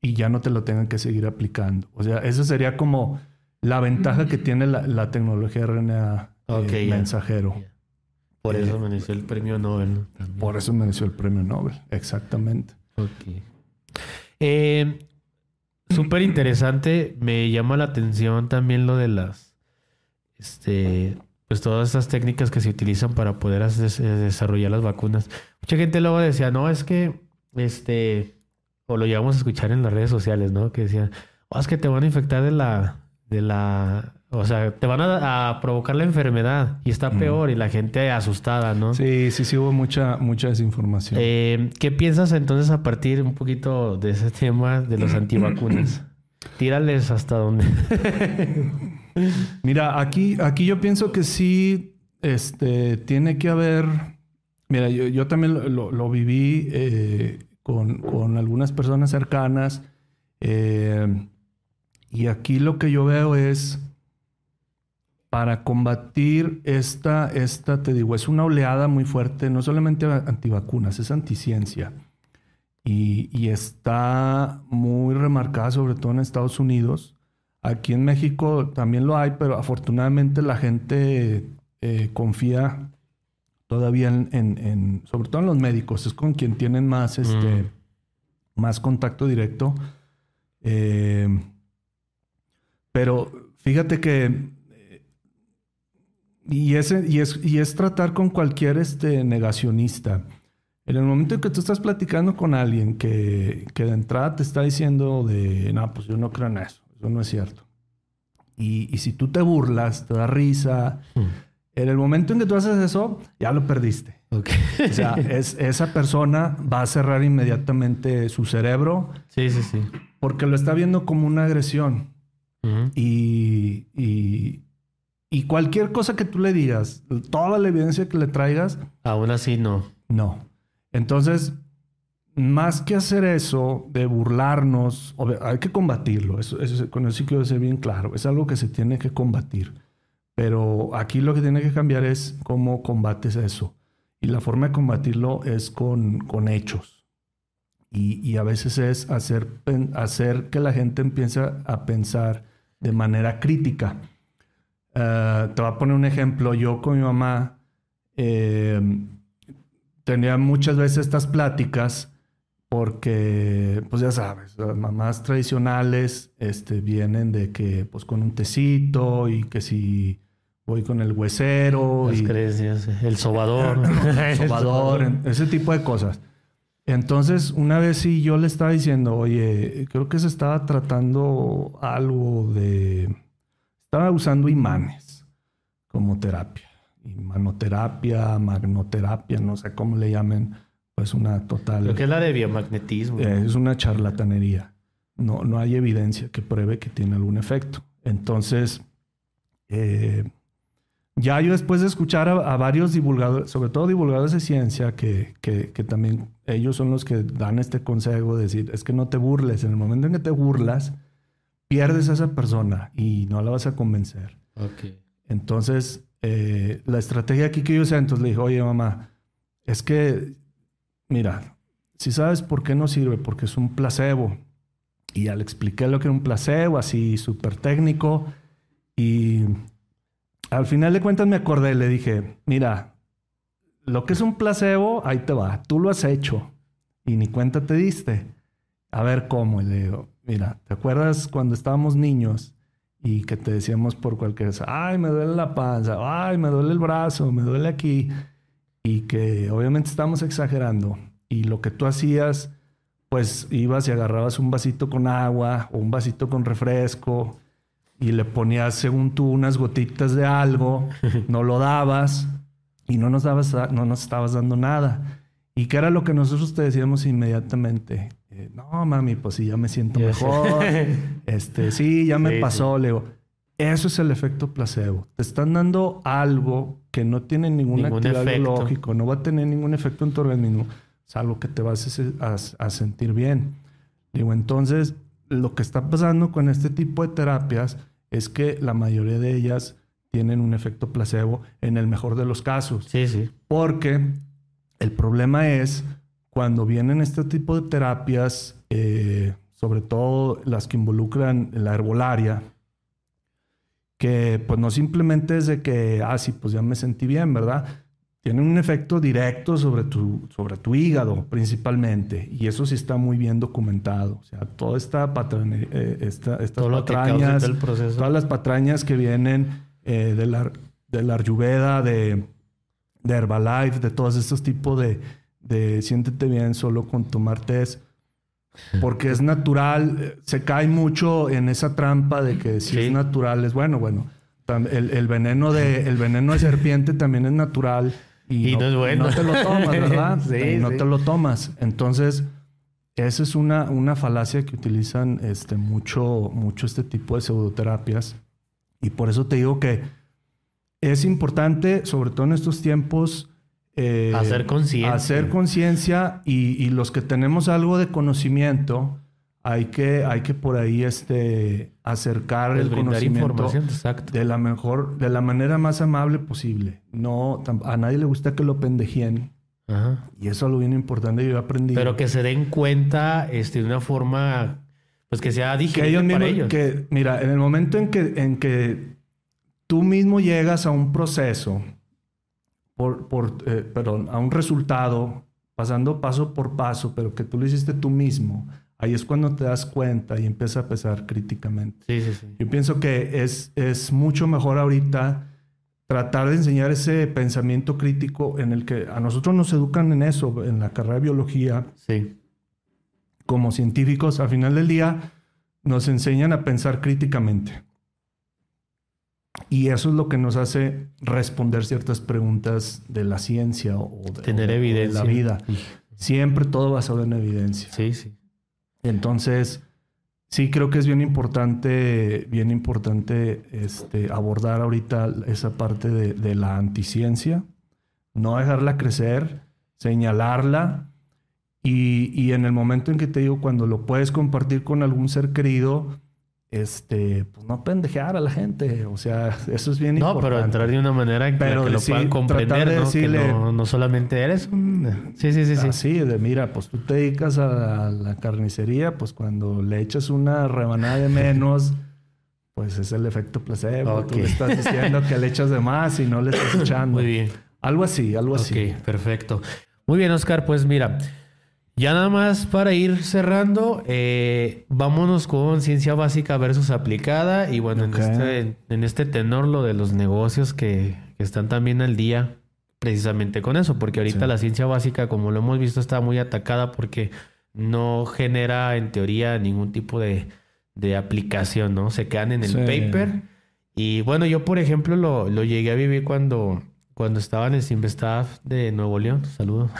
Y ya no te lo tengan que seguir aplicando. O sea, esa sería como la ventaja que tiene la, la tecnología RNA eh, Ok, ya. mensajero. Por Eh, eso mereció el premio Nobel. Por eso mereció el premio Nobel. Exactamente. Ok. Eh, Súper interesante. Me llama la atención también lo de las. Este. Pues todas estas técnicas que se utilizan para poder eh, desarrollar las vacunas. Mucha gente luego decía, no, es que. Este. O lo llevamos a escuchar en las redes sociales, ¿no? Que decían, "Oh, es que te van a infectar de la. De la. O sea, te van a, a provocar la enfermedad y está Mm. peor y la gente asustada, ¿no? Sí, sí, sí, hubo mucha, mucha desinformación. Eh, ¿Qué piensas entonces a partir un poquito de ese tema de los antivacunas? Tírales hasta donde. Mira, aquí, aquí yo pienso que sí, este, tiene que haber. Mira, yo, yo también lo, lo- lo viví eh, con, con algunas personas cercanas. eh, y aquí lo que yo veo es para combatir esta, esta, te digo, es una oleada muy fuerte, no solamente antivacunas, es anticiencia. Y, y está muy remarcada, sobre todo en Estados Unidos. Aquí en México también lo hay, pero afortunadamente la gente eh, confía todavía en, en- en- sobre todo en los médicos, es con quien tienen más, este, más contacto directo. Eh, pero fíjate que y, ese, y, es, y es tratar con cualquier este, negacionista. En el momento en que tú estás platicando con alguien que, que de entrada te está diciendo de, no, pues yo no creo en eso, eso no es cierto. Y, y si tú te burlas, te da risa, en el momento en que tú haces eso, ya lo perdiste. Ok. O sea, es, esa persona va a cerrar inmediatamente su cerebro Sí, sí, sí. porque lo está viendo como una agresión. Ujú. Y, y, y cualquier cosa que tú le digas, toda la evidencia que le traigas, Aún así no. no. Entonces, más que hacer eso de burlarnos, hay que combatirlo. Eso, eso- con eso sí quiero ser bien claro. Es algo que se tiene que combatir. Pero aquí lo que tiene que cambiar es cómo combates eso. Y la forma de combatirlo es con, con hechos. Y, y a veces es hacer, hacer que la gente empiece a pensar de manera crítica. Eh, te voy a poner un ejemplo. Yo con mi mamá eh, tenía muchas veces estas pláticas porque, pues ya sabes, las mamás tradicionales este, vienen de que, pues con un tecito y que si voy con el huesero Las y. El sobador. El sobador, ese tipo de cosas. Entonces, una vez sí yo le estaba diciendo, oye, creo que se estaba tratando algo de... Estaba usando imanes como terapia. Imanoterapia, magnoterapia, no sé cómo le llamen. Pues una total... Lo que es la de biomagnetismo. Eh, es una charlatanería. No, no hay evidencia que pruebe que tiene algún efecto. Entonces, eh, ya yo después de escuchar a, a varios divulgadores, sobre todo divulgadores de ciencia, que, que- que también ellos son los que dan este consejo de decir, es que no te burles. En el momento en que te burlas, pierdes a esa persona y no la vas a convencer. Ok. Entonces, eh, la estrategia aquí que yo usé, entonces le dije, oye mamá, es que, mira, si sabes por qué no sirve, porque es un placebo. Y ya le expliqué lo que era un placebo, así súper técnico. Y al final de cuentas me acordé, le dije, mira, lo que es un placebo, ahí te va, tú lo has hecho y ni cuenta te diste. A ver cómo, y le digo, mira, ¿te acuerdas cuando estábamos niños y que te decíamos por cualquier cosa, ay, me duele la panza, ay, me duele el brazo, me duele aquí, y que obviamente estamos exagerando, y lo que tú hacías, pues ibas y agarrabas un vasito con agua o un vasito con refresco y le ponías, según tú, unas gotitas de algo, no lo dabas y no nos, dabas, no nos estabas dando nada. ¿Y qué era lo que nosotros te decíamos inmediatamente? Eh, no, mami, pues sí, ya me siento mejor. este, sí, ya me pasó. Le digo, eso es el efecto placebo. Te están dando algo que no tiene ninguna actividad biológica, no va a tener ningún efecto en tu organismo, salvo que te vas a, a sentir bien. Digo, entonces, lo que está pasando con este tipo de terapias es que la mayoría de ellas tienen un efecto placebo en el mejor de los casos. Sí, sí. Porque el problema es cuando vienen este tipo de terapias, eh, sobre todo las que involucran la herbolaria, que pues no simplemente es de que, ah, sí, pues ya me sentí bien, ¿verdad? Tienen un efecto directo sobre tu, sobre tu hígado principalmente, y eso sí está muy bien documentado. O sea, toda esta, eh, esta estas patrañas, todas las patrañas que vienen eh, de, la, de la Ayurveda, de, de Herbalife, de todos estos tipos de, de siéntete bien solo con tomar test. Porque es natural, se cae mucho en esa trampa de que si es natural es bueno, bueno. El, veneno de, el veneno de serpiente también es natural y, no, es bueno. no te lo tomas, ¿verdad? sí, no te lo tomas. Entonces, esa es una, una falacia que utilizan este, mucho, mucho este tipo de pseudoterapias. Y por eso te digo que es importante, sobre todo en estos tiempos, eh, hacer conciencia. Hacer conciencia y, los que tenemos algo de conocimiento, hay que, hay que por ahí este, acercar el conocimiento de la mejor, de la manera más amable posible. No, a nadie le gusta que lo pendejen. Y eso es lo bien importante, yo he aprendido. Pero que se den cuenta este, de una forma, pues que sea digerible para ellos. Que, mira, en el momento en que, en que tú mismo llegas a un proceso por, por eh, perdón, a un resultado, pasando paso por paso, pero que tú lo hiciste tú mismo, ahí es cuando te das cuenta y empieza a pesar críticamente. Sí, sí, sí. Yo pienso que es, es mucho mejor ahorita tratar de enseñar ese pensamiento crítico en el que a nosotros nos educan en eso, en la carrera de biología. Sí. Como científicos, al final del día nos enseñan a pensar críticamente. Y eso es lo que nos hace responder ciertas preguntas de la ciencia o de, Tener evidencia. la vida. Siempre todo basado en evidencia. Sí, sí. Entonces, sí creo que es bien importante, bien importante este, abordar ahorita esa parte de, de la anticiencia, no dejarla crecer, señalarla y, y en el momento en que te digo, cuando lo puedes compartir con algún ser querido, este, pues no pendejear a la gente. O sea, eso es bien importante. No, pero entrar de una manera en que lo puedan comprender, ¿no? Decirle, que no, solamente eres un... Sí, sí, sí, sí. Así, de mira, pues tú te dedicas a la carnicería, pues cuando le echas una rebanada de menos, pues es el efecto placebo. Tú le estás diciendo que le echas de más y no le estás echando. Muy bien. Algo así, algo así. Ok, perfecto. Muy bien, Oscar. Pues mira... Ya nada más para ir cerrando, eh, vámonos con ciencia básica versus aplicada. Y bueno, en, este, en este tenor lo de los negocios que, están también al día precisamente con eso, porque ahorita la ciencia básica, como lo hemos visto, está muy atacada porque no genera en teoría ningún tipo de, aplicación, ¿no? Se quedan en el paper. Y bueno, yo por ejemplo lo, lo llegué a vivir cuando cuando estaba en el Simvestaff de Nuevo León, saludo.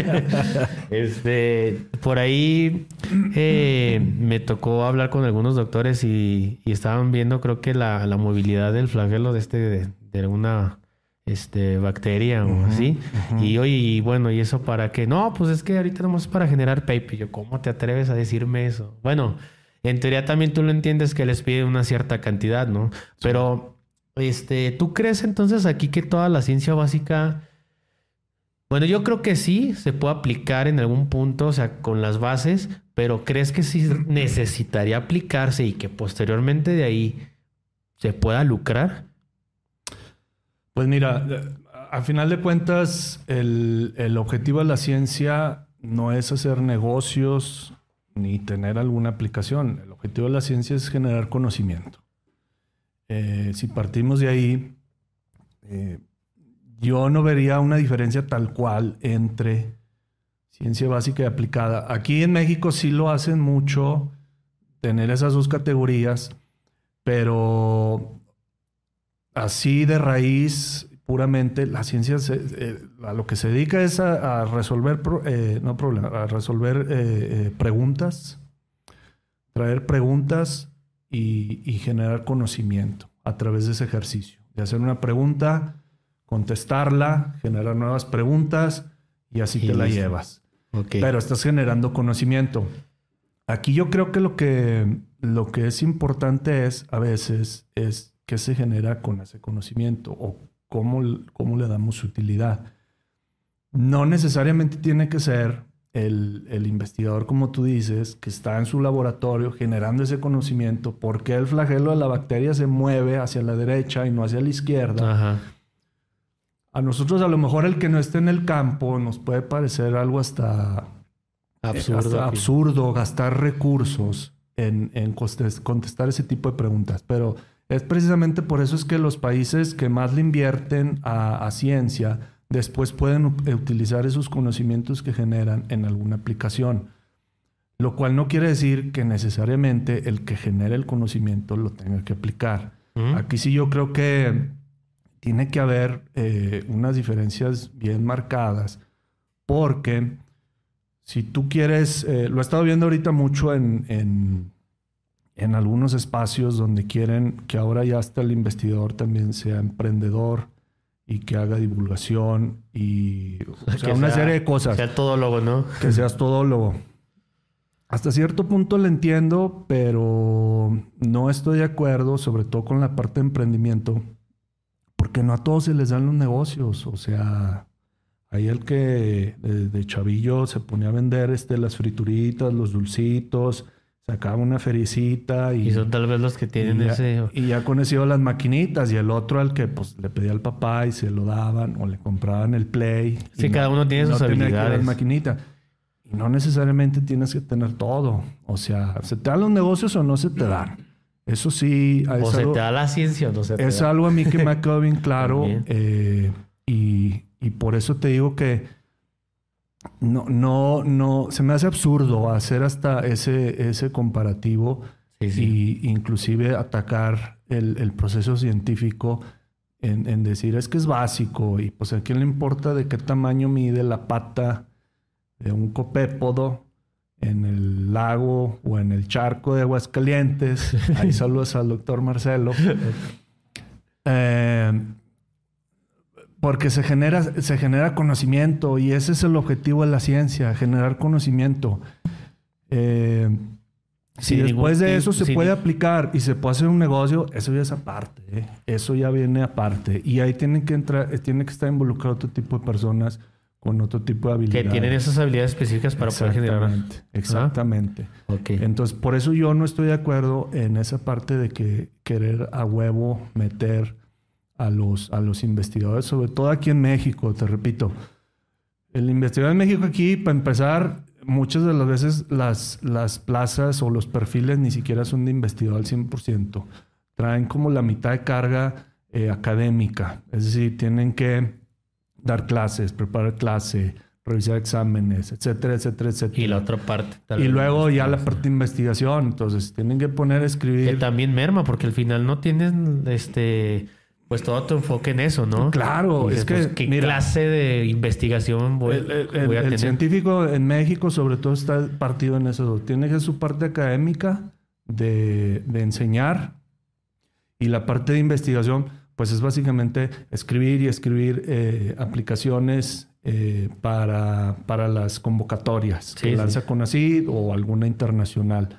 este, por ahí eh, me tocó hablar con algunos doctores y, estaban viendo, creo que la, movilidad del flagelo de este, de, una este, bacteria o así. Y oye, y bueno, ¿y eso para qué? No, pues es que ahorita nomás es para generar paper. yo, ¿cómo te atreves a decirme eso? Bueno, en teoría también tú lo entiendes que les pide una cierta cantidad, ¿no? Pero este, ¿tú crees entonces aquí que toda la ciencia básica... Bueno, yo creo que sí se puede aplicar en algún punto, o sea, con las bases, pero ¿crees que sí necesitaría aplicarse y que posteriormente de ahí se pueda lucrar? Pues mira, al final de cuentas, el, el objetivo de la ciencia no es hacer negocios ni tener alguna aplicación. El objetivo de la ciencia es generar conocimiento. Eh, si partimos de ahí, eh, yo no vería una diferencia tal cual entre ciencia básica y aplicada. Aquí en México sí lo hacen mucho, tener esas dos categorías, pero así de raíz, puramente, la ciencia eh, a lo que se dedica es a, resolver, no problema, a resolver preguntas, traer preguntas y, y, generar conocimiento a través de ese ejercicio. De hacer una pregunta, contestarla, generar nuevas preguntas y así te la llevas. Pero estás generando conocimiento. Aquí yo creo que lo que, lo que es importante es, a veces, es qué se genera con ese conocimiento o cómo, cómo le damos utilidad. No necesariamente tiene que ser el, el, investigador, como tú dices, que está en su laboratorio generando ese conocimiento, por qué el flagelo de la bacteria se mueve hacia la derecha y no hacia la izquierda. Ajá a nosotros a lo mejor el que no esté en el campo nos puede parecer algo hasta absurdo, absurdo gastar recursos en, contestar ese tipo de preguntas. Pero es precisamente por eso es que los países que más le invierten a, a ciencia después pueden utilizar esos conocimientos que generan en alguna aplicación. Lo cual no quiere decir que necesariamente el que genere el conocimiento lo tenga que aplicar. Aquí sí yo creo que tiene que haber eh, unas diferencias bien marcadas, porque si tú quieres, eh, lo he estado viendo ahorita mucho en, en, en, algunos espacios donde quieren que ahora ya hasta el investigador también sea emprendedor y que haga divulgación y o sea, una serie de cosas. Que sea todólogo, ¿no? Que seas todólogo. Hasta cierto punto lo entiendo, pero no estoy de acuerdo, sobre todo con la parte de emprendimiento porque no a todos se les dan los negocios. O sea, hay el que de, chavillo se ponía a vender este, las frituritas, los dulcitos, sacaba una fericita. Y, y son tal vez los que tienen ese... Y ya conocido las maquinitas. Y el otro al que pues le pedía al papá y se lo daban o le compraban el play. Sí, cada uno tiene sus habilidades. maquinita. Y no necesariamente tienes que tener todo. O sea, ¿se te dan los negocios o no se te dan? Eso sí. O se te da la ciencia o no se te Es algo a mí que me ha quedado bien claro. Eh, y, por eso te digo que no, no, no, se me hace absurdo hacer hasta ese, ese comparativo y inclusive atacar el, proceso científico en, en, decir es que es básico y pues a quién le importa de qué tamaño mide la pata de un copépodo en el lago o en el charco de Aguascalientes. Ahí saludos al doctor Marcelo. Eh, porque se genera, se genera conocimiento y ese es el objetivo de la ciencia, generar conocimiento. Eh, si después de eso se puede aplicar y se puede hacer un negocio, eso ya es aparte. ¿eh? Eso ya viene aparte. Y ahí tienen que entrar, tiene que estar involucrado otro tipo de personas con otro tipo de habilidades. Que tienen esas habilidades específicas para poder generar. Exactamente. Entonces, por eso yo no estoy de acuerdo en esa parte de que querer a huevo meter a los, a los investigadores, sobre todo aquí en México, te repito. El investigador en México aquí, para empezar, muchas de las veces las, las plazas o los perfiles ni siquiera son de investigador al 100%. Traen como la mitad de carga eh, académica. Es decir, tienen que dar clases, preparar clase, revisar exámenes, etcétera, etcétera, etcétera. Y la otra parte. y luego ya la parte de investigación. Entonces tienen que poner a escribir. Que también merma, porque al final no tienen este. Pues todo tu enfoque en eso, ¿no? Claro, es que. Pues, ¿Qué clase de investigación voy, a tener? El científico en México, sobre todo, está partido en eso. Tiene su parte académica de, de enseñar y la parte de investigación pues es básicamente escribir y escribir eh, aplicaciones eh, para, para, las convocatorias que lanza Conacid o alguna internacional.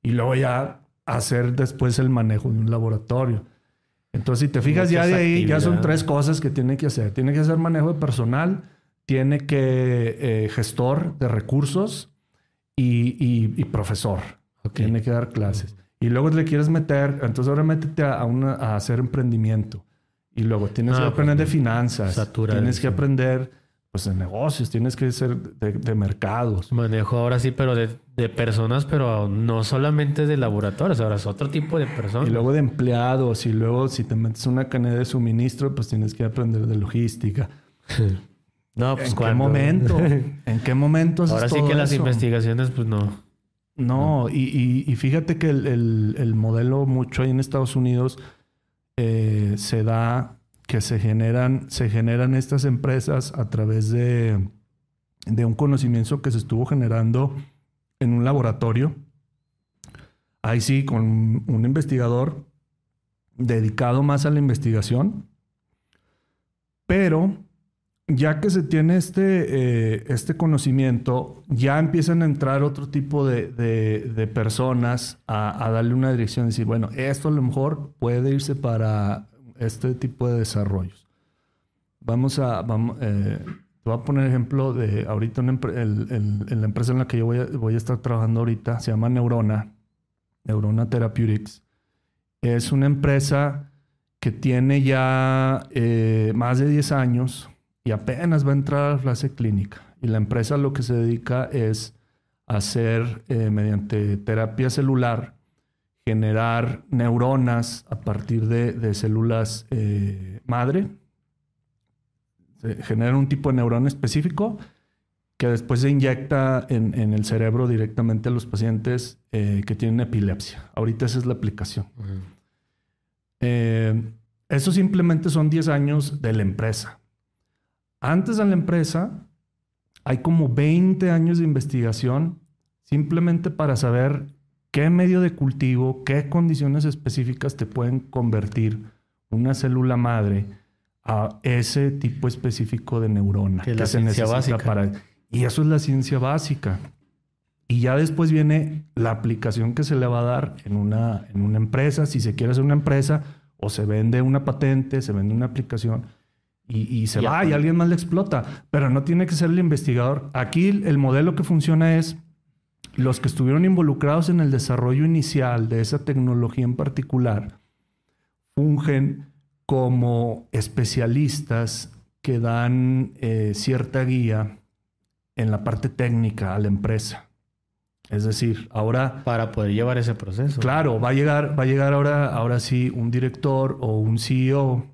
Y luego ya hacer después el manejo de un laboratorio. Entonces, si te fijas ya de ahí, ya son tres cosas que tiene que hacer. Tiene que hacer manejo de personal, tiene que eh, gestor de recursos y, profesor. Tiene que dar clases. Y luego le quieres meter, entonces ahora métete a, a hacer emprendimiento. Y luego tienes que ah, aprender de finanzas. Tienes que aprender pues de negocios, tienes que ser de, de mercados. Manejo ahora sí, pero de, de personas, pero no solamente de laboratorios, ahora es otro tipo de personas. Y luego de empleados, y luego si te metes una cadena de suministro, pues tienes que aprender de logística. no, pues ¿En qué momento? ¿En qué momento Ahora sí que las eso? investigaciones, pues no. No, y, y- y fíjate que el, el- el modelo mucho ahí en Estados Unidos eh, se da que se generan, se generan estas empresas a través de, de un conocimiento que se estuvo generando en un laboratorio. Ahí sí, con un investigador dedicado más a la investigación. Pero ya que se tiene este, eh, este conocimiento, ya empiezan a entrar otro tipo de, de- personas a, a darle una dirección, decir, bueno, esto a lo mejor puede irse para este tipo de desarrollos. Vamos a, vamos, eh, te voy a poner ejemplo de ahorita una el- el- en la empresa en la que yo voy a, voy a estar trabajando ahorita, se llama Neurona, Neurona Therapeutics. Es una empresa que tiene ya eh, más de 10 años y apenas va a entrar a la fase clínica. Y la empresa lo que se dedica es a hacer, eh, mediante terapia celular, generar neuronas a partir de, de células eh, madre. Se genera un tipo de neurona específico que después se inyecta en, en el cerebro directamente a los pacientes eh, que tienen epilepsia. Ahorita esa es la aplicación. Eh, eso simplemente son 10 años de la empresa. Antes de la empresa hay como 20 años de investigación simplemente para saber qué medio de cultivo, qué condiciones específicas te pueden convertir una célula madre a ese tipo específico de neurona Que es la ciencia básica. para y eso es la ciencia básica. Y ya después viene la aplicación que se le va a dar en una, en una empresa, si se quiere hacer una empresa, o se vende una patente, se vende una aplicación y, y se Ya. va y alguien más la explota. Pero no tiene que ser el investigador. Aquí el modelo que funciona es los que estuvieron involucrados en el desarrollo inicial de esa tecnología en particular, fungen como especialistas que dan eh, cierta guía en la parte técnica a la empresa. Es decir, ahora Para poder llevar ese proceso. Claro, va a llegar, va a llegar ahora, ahora sí un director o un CEO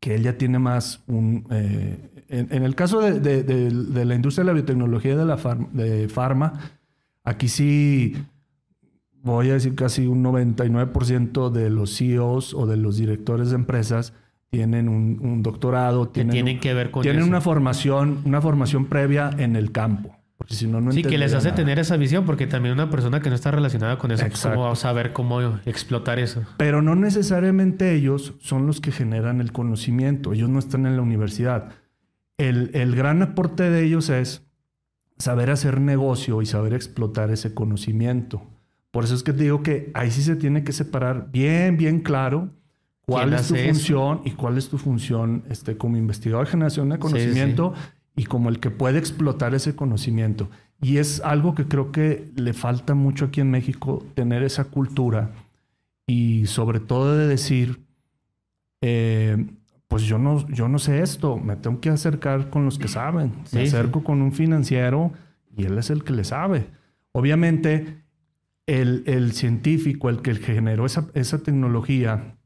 que él ya tiene más un... eh, en, en el caso de, de- de- de la industria de la biotecnología y de la farm- de farma, aquí sí voy a decir casi un 99% de los CEOs o de los directores de empresas tienen un, un doctorado, tienen, tienen un- que ver con tienen eso. una formación, una formación previa en el campo. Porque si no, no Sí, que les hace nada. tener esa visión, porque también una persona que no está relacionada con eso, pues. ¿cómo va a saber cómo explotar eso? Pero no necesariamente ellos son los que generan el conocimiento. Ellos no están en la universidad. El, el gran aporte de ellos es saber hacer negocio y saber explotar ese conocimiento. Por eso es que te digo que ahí sí se tiene que separar bien, bien claro cuál ¿Quién es tu eso? función y cuál es tu función este, como investigador de generación de Sí, sí. conocimiento y como el que puede explotar ese conocimiento. Y es algo que creo que le falta mucho aquí en México, tener esa cultura y sobre todo de decir, eh, pues yo no, yo no sé esto, me tengo que acercar con los que saben. me Sí, sí. acerco con un financiero y él es el que le sabe. Obviamente, el, el científico, el que generó esa, esa tecnología,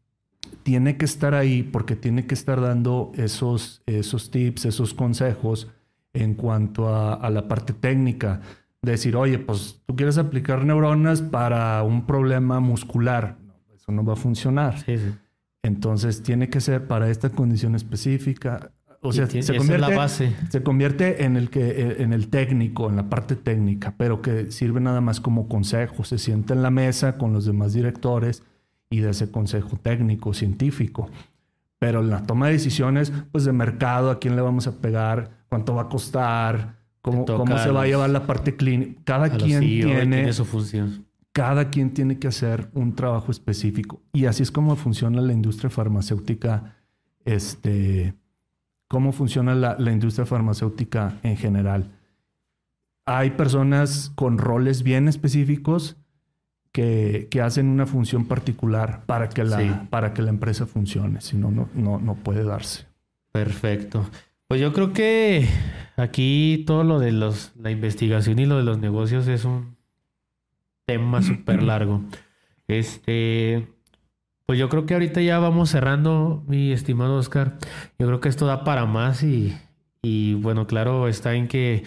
tiene que estar ahí porque tiene que estar dando esos, esos tips, esos consejos en cuanto a, a la parte técnica. Decir, oye, pues tú quieres aplicar neuronas para un problema muscular. No, eso no va a funcionar. Sí, sí. Entonces tiene que ser para esta condición específica. O sea, tiene- se convierte, la base. se convierte en el que en el técnico, en la parte técnica, pero que sirve nada más como consejo. Se sienta en la mesa con los demás directores y de ese consejo técnico, científico. Pero en la toma de decisiones, pues de mercado, a quién le vamos a pegar, cuánto va a costar, cómo, cómo se va a llevar la parte clínica. Cada quien CEO tiene, tiene su función. Cada quien tiene que hacer un trabajo específico. Y así es como funciona la industria farmacéutica, este, cómo funciona la, la industria farmacéutica en general. Hay personas con roles bien específicos que, que hacen una función particular para que la, Sí. para que la empresa funcione. Si no, no, no, no puede darse. Perfecto. Pues yo creo que aquí todo lo de los, la investigación y lo de los negocios es un tema súper largo. Este, pues yo creo que ahorita ya vamos cerrando, mi estimado Oscar. Yo creo que esto da para más y, y bueno, claro, está en que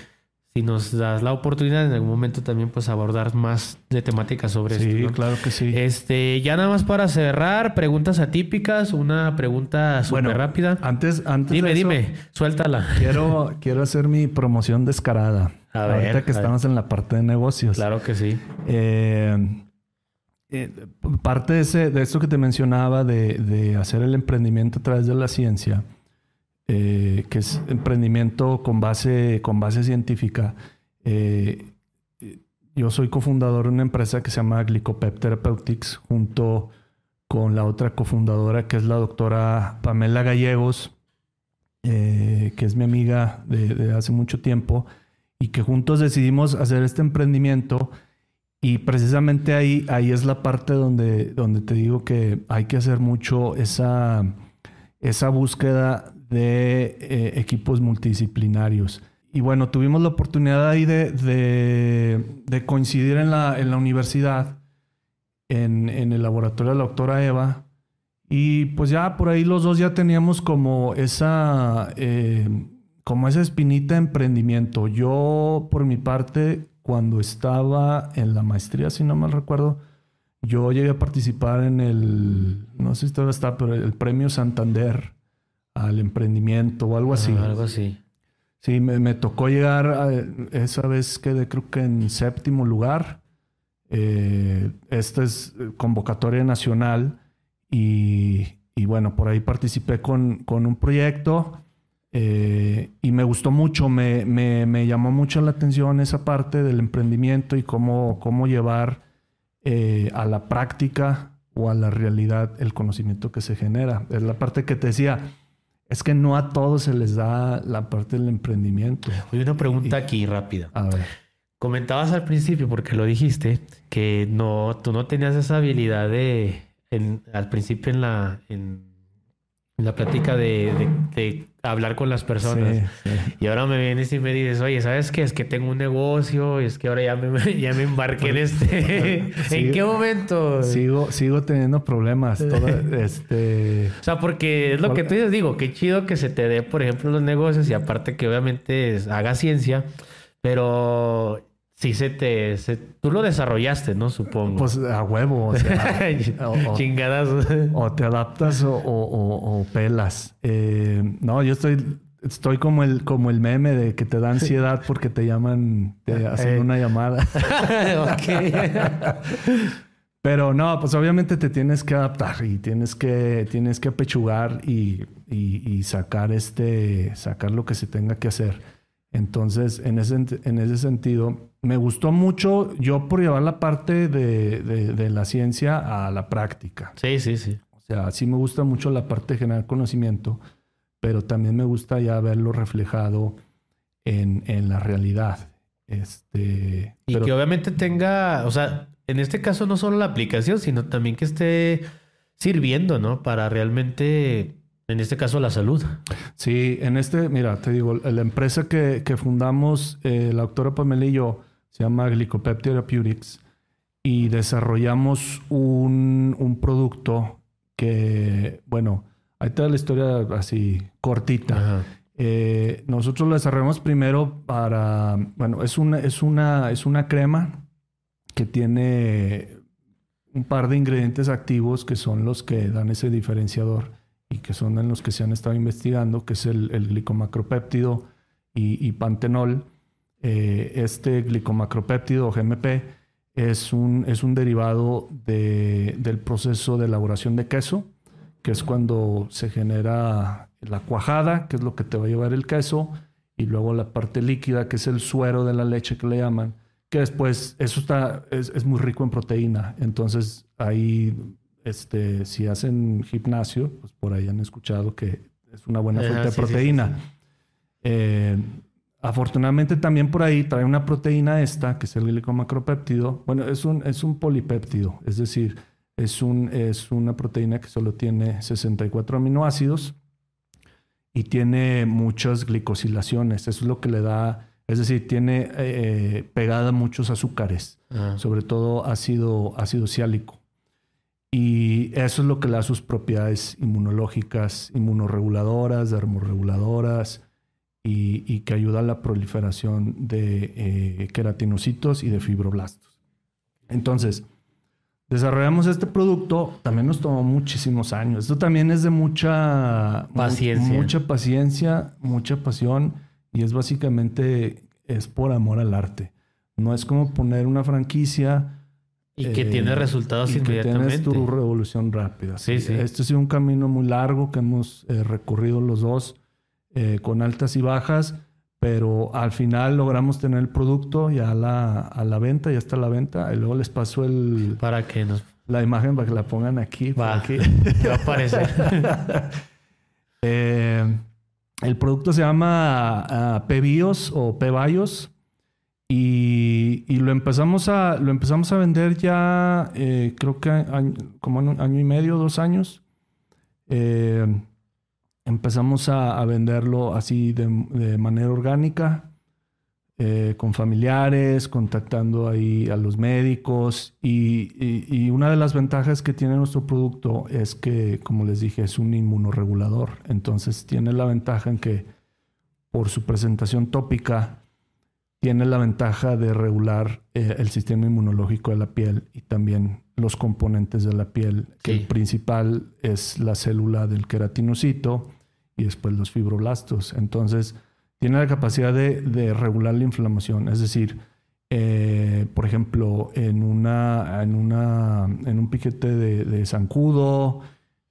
si nos das la oportunidad en algún momento también pues abordar más de temáticas sobre Sí, esto. ¿no? claro que sí. Este, ya nada más para cerrar, preguntas atípicas, una pregunta súper Bueno, rápida. Antes, antes Dime, de eso, dime, suéltala. Quiero, quiero hacer mi promoción descarada. A Ahorita ver, que a ver. estamos en la parte de negocios. Claro que sí. Eh, eh, parte de, ese, de esto que te mencionaba de, de hacer el emprendimiento a través de la ciencia, eh, que es emprendimiento con base, con base científica. eh, yo soy cofundador de una empresa que se llama Glicopep Therapeutics junto con la otra cofundadora que es la doctora Pamela Gallegos, eh, que es mi amiga de, de hace mucho tiempo y que juntos decidimos hacer este emprendimiento y precisamente ahí, ahí es la parte donde, donde te digo que hay que hacer mucho esa, esa búsqueda de eh, equipos multidisciplinarios. Y bueno, tuvimos la oportunidad ahí de, de- coincidir en la, en la universidad, en, en el laboratorio de la doctora Eva. Y pues ya por ahí los dos ya teníamos como esa, eh, como esa espinita de emprendimiento. Yo, por mi parte, cuando estaba en la maestría, si no mal recuerdo, yo llegué a participar en el, no sé si todavía está, pero el premio Santander al emprendimiento o algo así. Ah, algo así. Sí, me, me tocó llegar, a- esa vez quedé creo que en séptimo lugar. Eh, esta es eh, convocatoria nacional y, y bueno, por ahí participé con, con un proyecto eh, y me gustó mucho, me, me- me llamó mucho la atención esa parte del emprendimiento y cómo, cómo llevar eh, a la práctica o a la realidad el conocimiento que se genera. Es la parte que te decía, es que no a todos se les da la parte del emprendimiento. Oye, una pregunta aquí rápida. A ver. Comentabas al principio, porque lo dijiste, que no, tú no tenías esa habilidad de, en- al principio en la, en, en la plática de, de- de hablar con las personas. Sí, sí. Y ahora me vienes y me dices, oye, ¿sabes qué? Es que tengo un negocio, es que ahora ya me, ya me embarqué en este. ¿En qué momento? Sigo, sigo teniendo problemas. este, O sea, porque es lo que tú dices, digo, qué chido que se te dé, por ejemplo, los negocios y aparte que obviamente haga ciencia, pero sí se te... se- tú lo desarrollaste, ¿no? Supongo. pues a huevo. O, sea, o- o- Chingadas. o te adaptas o, o- pelas. Eh, no, yo estoy, estoy como el, como el meme de que te da ansiedad porque te llaman, te hacen Eh. una llamada. Pero no, pues obviamente te tienes que adaptar y tienes que, tienes que apechugar y, y- y sacar este, sacar lo que se tenga que hacer. Entonces, en ese, en ese sentido, me gustó mucho yo por llevar la parte de, de- de la ciencia a la práctica. Sí, sí, sí. O sea, sí me gusta mucho la parte de generar conocimiento, pero también me gusta ya verlo reflejado en, en la realidad. Este, Y pero- que obviamente tenga, o sea, en este caso no solo la aplicación, sino también que esté sirviendo, ¿no? Para realmente, en este caso, la salud. Sí, en este, mira, te digo, la empresa que, que fundamos, eh, la doctora Pamela y yo, se llama Glicopep Therapeutics y desarrollamos un, un producto que, bueno, ahí da la historia así cortita. Eh, nosotros lo desarrollamos primero para, bueno, es una, es una, es una crema que tiene un par de ingredientes activos que son los que dan ese diferenciador que son en los que se han estado investigando, que es el, el glicomacropéptido y, pantenol. Eh, este glicomacropéptido o GMP es un, es un derivado de- del proceso de elaboración de queso, que es cuando se genera la cuajada, que es lo que te va a llevar el queso, y luego la parte líquida, que es el suero de la leche que le llaman, que después eso está, es, es muy rico en proteína. Entonces ahí, este, si hacen gimnasio, pues por ahí han escuchado que es una buena Ajá, fuente de sí, proteína. sí. Eh, afortunadamente también por ahí trae una proteína esta, que es el glicomacropéptido. Bueno, es un, es un polipéptido, es decir, es, un, es una proteína que solo tiene 64 aminoácidos y tiene muchas glicosilaciones. Eso es lo que le da, es decir, tiene eh, pegada muchos azúcares, Ajá. sobre todo ácido, ácido ciálico. Y eso es lo que le da sus propiedades inmunológicas, inmunorreguladoras, dermorreguladoras y, y que ayuda a la proliferación de eh, queratinocitos y de fibroblastos. Entonces, desarrollamos este producto, también nos tomó muchísimos años. Esto también es de mucha mu- Paciencia. mucha paciencia, mucha pasión y es básicamente es por amor al arte. No es como poner una franquicia Y que eh, tiene resultados y que inmediatamente. tienes tu revolución rápida. Sí, sí. Este ha sido un camino muy largo que hemos eh, recorrido los dos eh, con altas y bajas, pero al final logramos tener el producto ya a la, a la venta, ya está a la venta. Y luego les paso el, Para que nos la imagen para que la pongan aquí. va, aquí. va a aparecer. Eh, el producto se llama ah, Pebios o Pebayos y, lo empezamos a lo empezamos a vender ya eh, creo que como en un año y medio, dos años. Eh, empezamos a, venderlo así de, manera orgánica, eh, con familiares, contactando ahí a los médicos. Y- y una de las ventajas que tiene nuestro producto es que, como les dije, es un inmunoregulador. Entonces tiene la ventaja en que por su presentación tópica, tiene la ventaja de regular eh, el sistema inmunológico de la piel y también los componentes de la piel, que Sí. el principal es la célula del queratinocito y después los fibroblastos. Entonces, tiene la capacidad de, de regular la inflamación. Es decir, eh, por ejemplo, en, una, en, una, en un piquete de, de zancudo,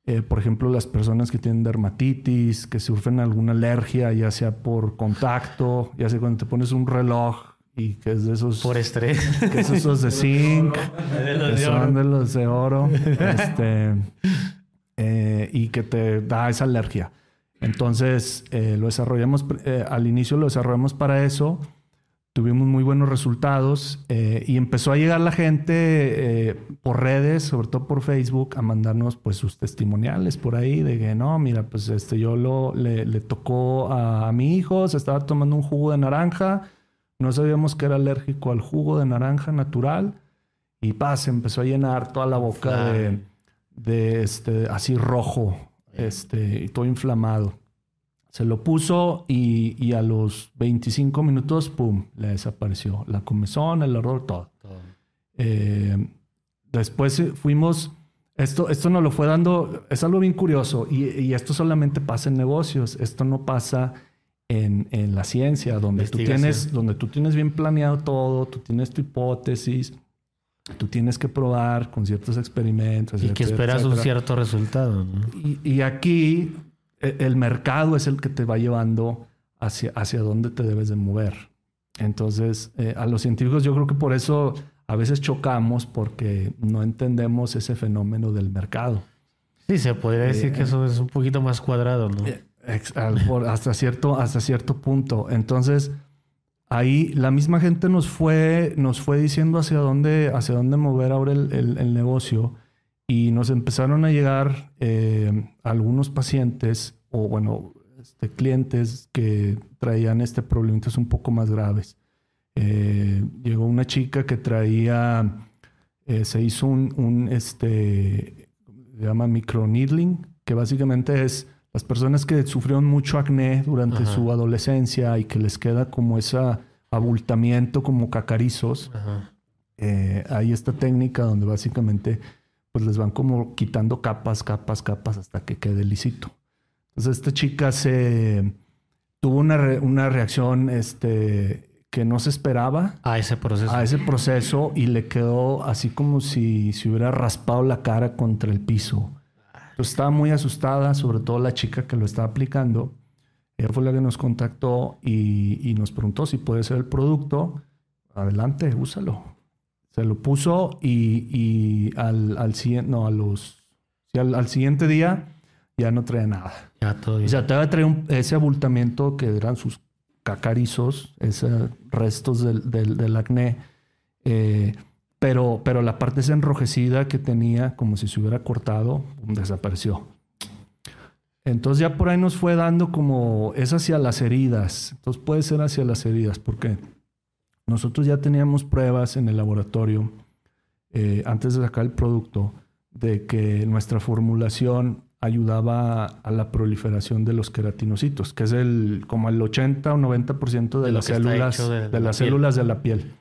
eh, por ejemplo, las personas que tienen dermatitis, que sufren alguna alergia, ya sea por contacto, ya sea cuando te pones un reloj y que es de esos, Por estrés. que es esos de zinc, que son de los de oro, este, eh, y que te da esa alergia. Entonces, eh, lo desarrollamos, al inicio lo desarrollamos para eso, tuvimos muy buenos resultados eh, y empezó a llegar la gente eh, por redes, sobre todo por Facebook, a mandarnos pues sus testimoniales por ahí de que no, mira, pues este yo lo le, le tocó a, a mi hijo, se estaba tomando un jugo de naranja, no sabíamos que era alérgico al jugo de naranja natural y pa, se empezó a llenar toda la boca de, de este así rojo, este, y todo inflamado. Se lo puso y, y a los 25 minutos, ¡pum!, le desapareció. La comezón, el ardor, todo. Eh, después fuimos, esto, esto nos lo fue dando, es algo bien curioso y, y esto solamente pasa en negocios, esto no pasa en, en la ciencia, donde tú, tienes, donde tú tienes bien planeado todo, tú tienes tu hipótesis, tú tienes que probar con ciertos experimentos. Y que etcétera, esperas un etcétera. cierto resultado. ¿no? Y, y aquí el mercado es el que te va llevando hacia, hacia dónde te debes de mover. Entonces, eh, a los científicos yo creo que por eso a veces chocamos porque no entendemos ese fenómeno del mercado. Sí, se podría decir que eso es un poquito más cuadrado, ¿no? Eh, hasta, cierto, hasta cierto punto. Entonces, ahí la misma gente nos fue, nos fue diciendo hacia dónde, hacia dónde mover ahora el, el- el negocio y nos empezaron a llegar eh, algunos pacientes o, bueno, este, clientes que traían este problemitas un poco más graves. Eh, llegó una chica que traía, eh, se hizo un, un, este, se llama microneedling, que básicamente es las personas que sufrieron mucho acné durante Ajá. su adolescencia y que les queda como ese abultamiento como cacarizos. Ajá. Eh, hay esta técnica donde básicamente pues les van como quitando capas, capas, capas hasta que quede lisito. Entonces esta chica se tuvo una, re- una reacción este, que no se esperaba A ese proceso. a ese proceso y le quedó así como si se hubiera raspado la cara contra el piso. Entonces estaba muy asustada, sobre todo la chica que lo estaba aplicando. Ella fue la que nos contactó y, y nos preguntó si puede ser el producto. Adelante, úsalo. Se lo puso y, y al, al siguiente, no, a los, al, al siguiente día ya no traía nada. Ya todo O sea, todavía traía un- ese abultamiento que eran sus cacarizos, esos restos del, del- del acné. eh, pero, pero la parte esa enrojecida que tenía, como si se hubiera cortado, desapareció. Entonces ya por ahí nos fue dando como es hacia las heridas. Entonces puede ser hacia las heridas porque nosotros ya teníamos pruebas en el laboratorio eh, antes de sacar el producto de que nuestra formulación ayudaba a la proliferación de los queratinocitos, que es el como el 80 o 90% de, De las células de de, la las piel. células de la piel.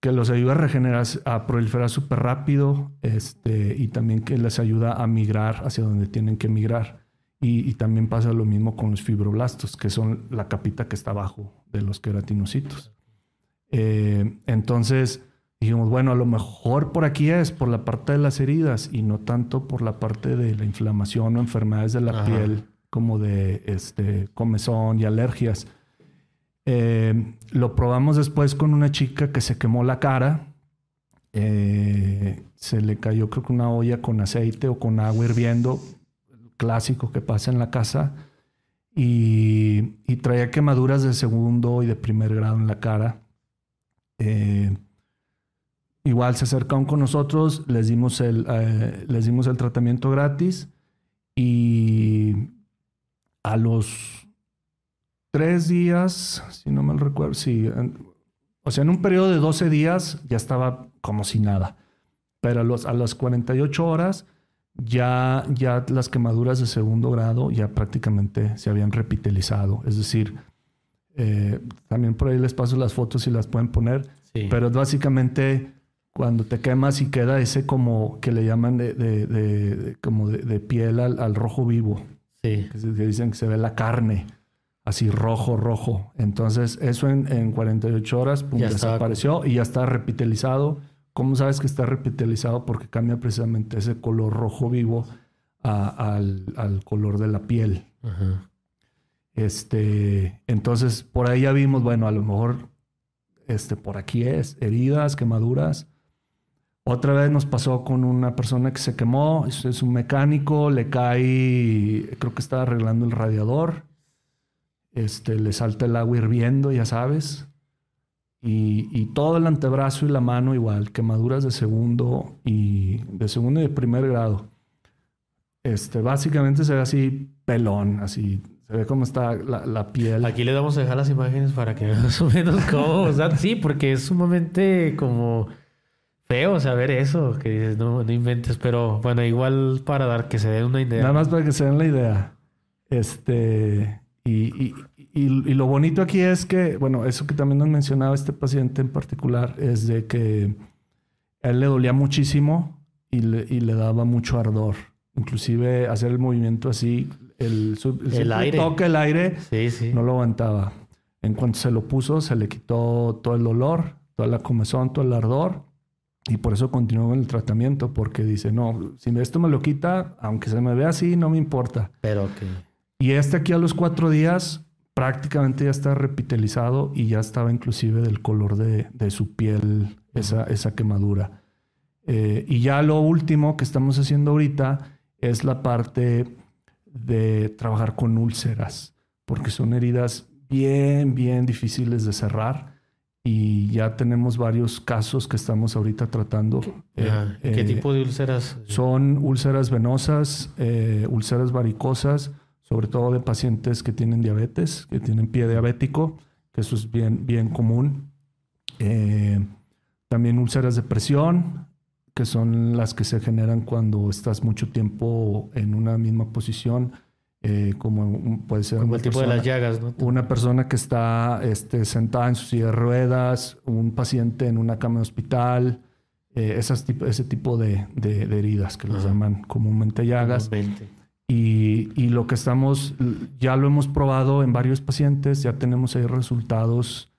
Que los ayuda a regenerar, a proliferar súper rápido, este, y también que les ayuda a migrar hacia donde tienen que migrar. Y, y también pasa lo mismo con los fibroblastos, que son la capita que está abajo de los queratinocitos. Eh, entonces dijimos, bueno, a lo mejor por aquí es, por la parte de las heridas y no tanto por la parte de la inflamación o enfermedades de la Ajá. piel, como de este, comezón y alergias. Eh, lo probamos después con una chica que se quemó la cara. Eh, se le cayó, creo que una olla con aceite o con agua hirviendo, clásico que pasa en la casa. Y, y traía quemaduras de segundo y de primer grado en la cara. Eh, igual se acercaron con nosotros, les dimos el, eh, les dimos el tratamiento gratis y a los tres días, si no mal recuerdo, sí, o sea, en un periodo de 12 días ya estaba como si nada, pero a, los, a las 48 horas ya, ya las quemaduras de segundo grado ya prácticamente se habían repitelizado, es decir, eh, también por ahí les paso las fotos si las pueden poner. Sí. Pero es básicamente cuando te quemas y queda ese como que le llaman de, de- como de, de piel al, al rojo vivo. sí. Que, se- que dicen que se ve la carne así rojo, rojo. Entonces eso en, en 48 horas pum, Ya desapareció y ya está repitelizado. ¿Cómo sabes que está repitelizado? Porque cambia precisamente ese color rojo vivo a- al, al color de la piel. Ajá. Este, entonces por ahí ya vimos, bueno, a lo mejor este, por aquí es, heridas, quemaduras. Otra vez nos pasó con una persona que se quemó, es, un mecánico, le cae, creo que estaba arreglando el radiador, este, le salta el agua hirviendo, ya sabes, y, y todo el antebrazo y la mano igual, quemaduras de segundo y de segundo y de primer grado. Este, básicamente se ve así pelón, así, ve cómo está la, la piel. Aquí le vamos a dejar las imágenes para que vean más o menos cómo. O sea, sí, porque es sumamente como feo saber eso, que dices, no, no inventes, pero bueno, igual para dar que se den una idea. Nada más para que se den la idea. Este, y, y- y- y lo bonito aquí es que, bueno, eso que también nos mencionaba este paciente en particular, es de que a él le dolía muchísimo y le, y le daba mucho ardor. Inclusive hacer el movimiento así, el, El simple aire. toque el aire, Sí, sí. no lo aguantaba. En cuanto se lo puso, se le quitó todo el dolor, toda la comezón, todo el ardor. Y por eso continuó con el tratamiento, porque dice, no, si esto me lo quita, aunque se me vea así, no me importa. Pero que Y este aquí a los cuatro días prácticamente ya está repitelizado y ya estaba inclusive del color de, de su piel esa, esa quemadura. Eh, y ya lo último que estamos haciendo ahorita es la parte de trabajar con úlceras, porque son heridas bien, bien difíciles de cerrar. Y ya tenemos varios casos que estamos ahorita tratando. Eh, Ajá. ¿Qué eh, tipo de úlceras? son úlceras venosas, eh, úlceras varicosas, sobre todo de pacientes que tienen diabetes, que tienen pie diabético, que eso es bien, bien común. Eh, también úlceras de presión, que son las que se generan cuando estás mucho tiempo en una misma posición, eh, como puede ser Como una el tipo de las persona- llagas, ¿no? una persona que está este, sentada en su silla de ruedas, un paciente en una cama de hospital, eh, esas ese tipo de, de- de heridas que Ajá. llaman comúnmente llagas. Y, y lo que estamos, ya lo hemos probado en varios pacientes, ya tenemos ahí resultados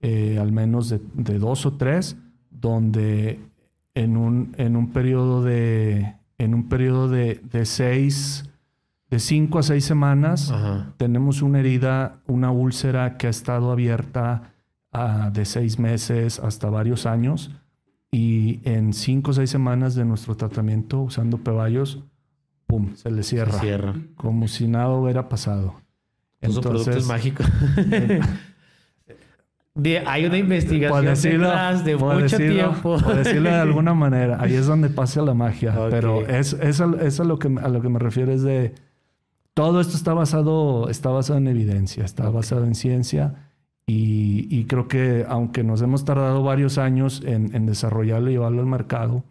eh, al menos de, de dos o tres, donde en un, en un periodo de, en un periodo de, de seis, de cinco a seis semanas, Ajá. tenemos una herida, una úlcera que ha estado abierta ah, de seis meses hasta varios años. Y en cinco o seis semanas de nuestro tratamiento usando peballos, ¡pum! Se le cierra. Se cierra. Como si nada hubiera pasado. Puso productos mágicos. De- hay una investigación por decirlo, detrás de por mucho decirlo- tiempo. por decirlo de alguna manera, ahí es donde pasa la magia. Pero es, es, a- es a lo que, a lo que me refiero es de todo esto está basado, está basado en evidencia, está basado en ciencia. Y, y, creo que aunque nos hemos tardado varios años en, en desarrollarlo y llevarlo al mercado,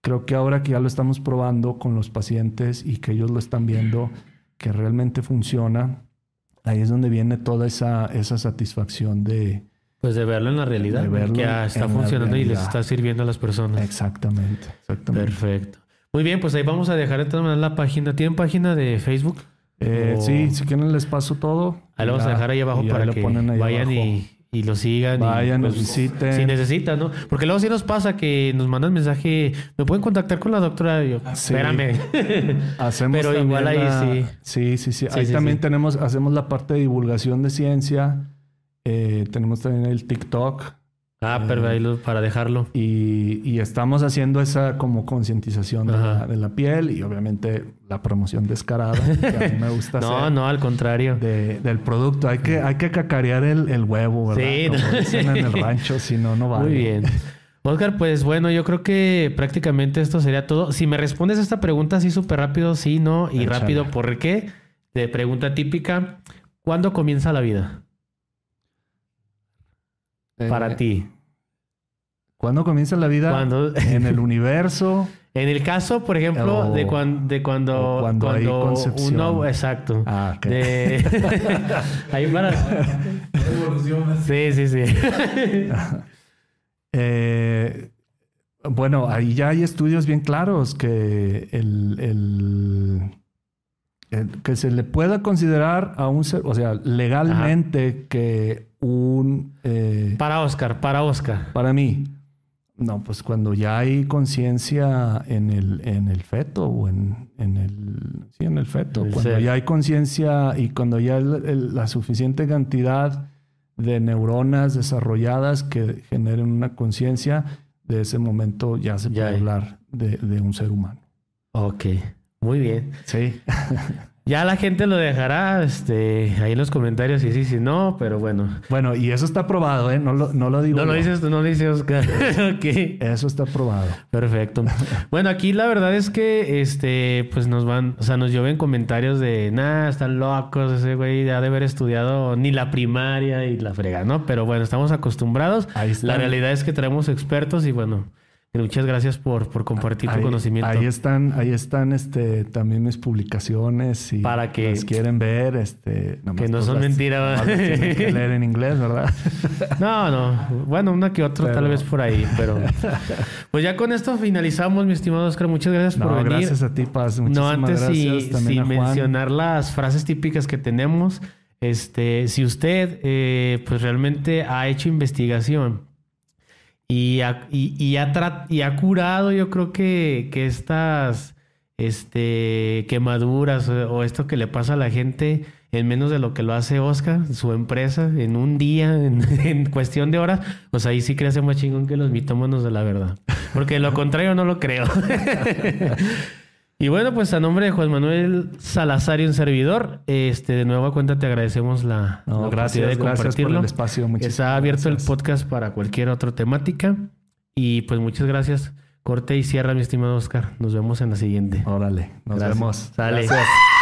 creo que ahora que ya lo estamos probando con los pacientes y que ellos lo están viendo que realmente funciona, ahí es donde viene toda esa, esa satisfacción de... Pues de verlo en la realidad, De verlo que ya está funcionando y les está sirviendo a las personas. Exactamente, exactamente. Perfecto. Muy bien, pues ahí vamos a dejar de todas maneras la página. ¿Tienen página de Facebook? Eh, O- Sí, si quieren les paso todo. Ahí lo vamos a dejar ahí abajo y para que ahí vayan abajo. y, y lo sigan. y, Vayan, pues, nos visiten. Si necesitan, ¿no? Porque luego sí nos pasa que nos mandan mensaje, ¿me pueden contactar con la doctora? Y yo, Sí. espérame. Hacemos Pero igual ahí la- sí. Sí, sí, sí. Sí, ahí sí, también tenemos, hacemos la parte de divulgación de ciencia. Eh, tenemos también el TikTok. ah, pero ahí lo- para dejarlo. Y, y estamos haciendo esa como concientización de la, Ajá. de la piel y obviamente la promoción descarada, que a mí me gusta No, hacer, no, al contrario. de- del producto. Hay que, hay que cacarear el, el huevo, ¿verdad? Sí, Como no. dicen en el rancho, si no, no vale. Muy bien. Oscar, pues bueno, yo creo que prácticamente esto sería todo. Si me respondes esta pregunta así súper rápido, sí, no, y Échale. rápido, ¿por qué? De pregunta típica, ¿cuándo comienza la vida? Eh, Para ti. ¿Cuándo comienza la vida? ¿Cuándo? En el universo. En el caso, por ejemplo, O- de, cuan- de cuando, o cuando hay concepción. uno, exacto. Ah, ok. De... Ahí para. Sí, sí, sí. Eh, bueno, ahí ya hay estudios bien claros que el- el- que se le pueda considerar a un ser, o sea, legalmente que un eh, Para Oscar, para Oscar. para mí, no, pues cuando ya hay conciencia en el, en el feto o en, en el, sí, en el feto, El cuando ser. ya hay conciencia y cuando ya el- el- la suficiente cantidad de neuronas desarrolladas que generen una conciencia, de ese momento ya se puede hablar de, de un ser humano. Ok, muy bien. Sí. Ya la gente lo dejará este, ahí en los comentarios si sí, si no, pero bueno. bueno, y eso está probado, ¿eh? No lo, no lo digo. No lo dices, no lo dice Oscar. Eso está probado. Perfecto. Bueno, aquí la verdad es que este, pues nos van, o sea, nos lloven comentarios de nah, están locos, ese güey ya de haber estudiado ni la primaria y la frega, ¿no? Pero bueno, estamos acostumbrados. Ahí están. La realidad es que traemos expertos y bueno, muchas gracias por, por compartir tu conocimiento. Ahí están, ahí están este, también mis publicaciones y Para que- las quieren ver, este, Que no pues son las- mentira, nomás ¿va? las tienen que leer en inglés, ¿verdad? No, no. Bueno, una que otra tal vez por ahí, pero... Pues ya con esto finalizamos, mi estimado Oscar. Muchas gracias por No, venir. gracias a ti, Paz. No Muchísimas antes gracias si- también sin mencionar las frases típicas que tenemos. Este, si usted eh, pues realmente ha hecho investigación y ha, y, y ha, curado, yo creo que, que estas este, quemaduras o, o esto que le pasa a la gente en menos de lo que lo hace Oscar, su empresa, en un día, en, cuestión de horas, pues ahí sí crece más chingón que los mitómanos de la verdad. Porque lo contrario no lo creo. Y bueno, pues a nombre de Juan Manuel Salazar y un servidor, este de nueva cuenta te agradecemos la, No, la gracias, oportunidad de gracias por compartirlo. el espacio. Está abierto gracias. el podcast para cualquier otra temática. Y pues muchas gracias. Corte y cierra, mi estimado Oscar. Nos vemos en la siguiente. Órale, nos Gracias. vemos. Sale. Gracias.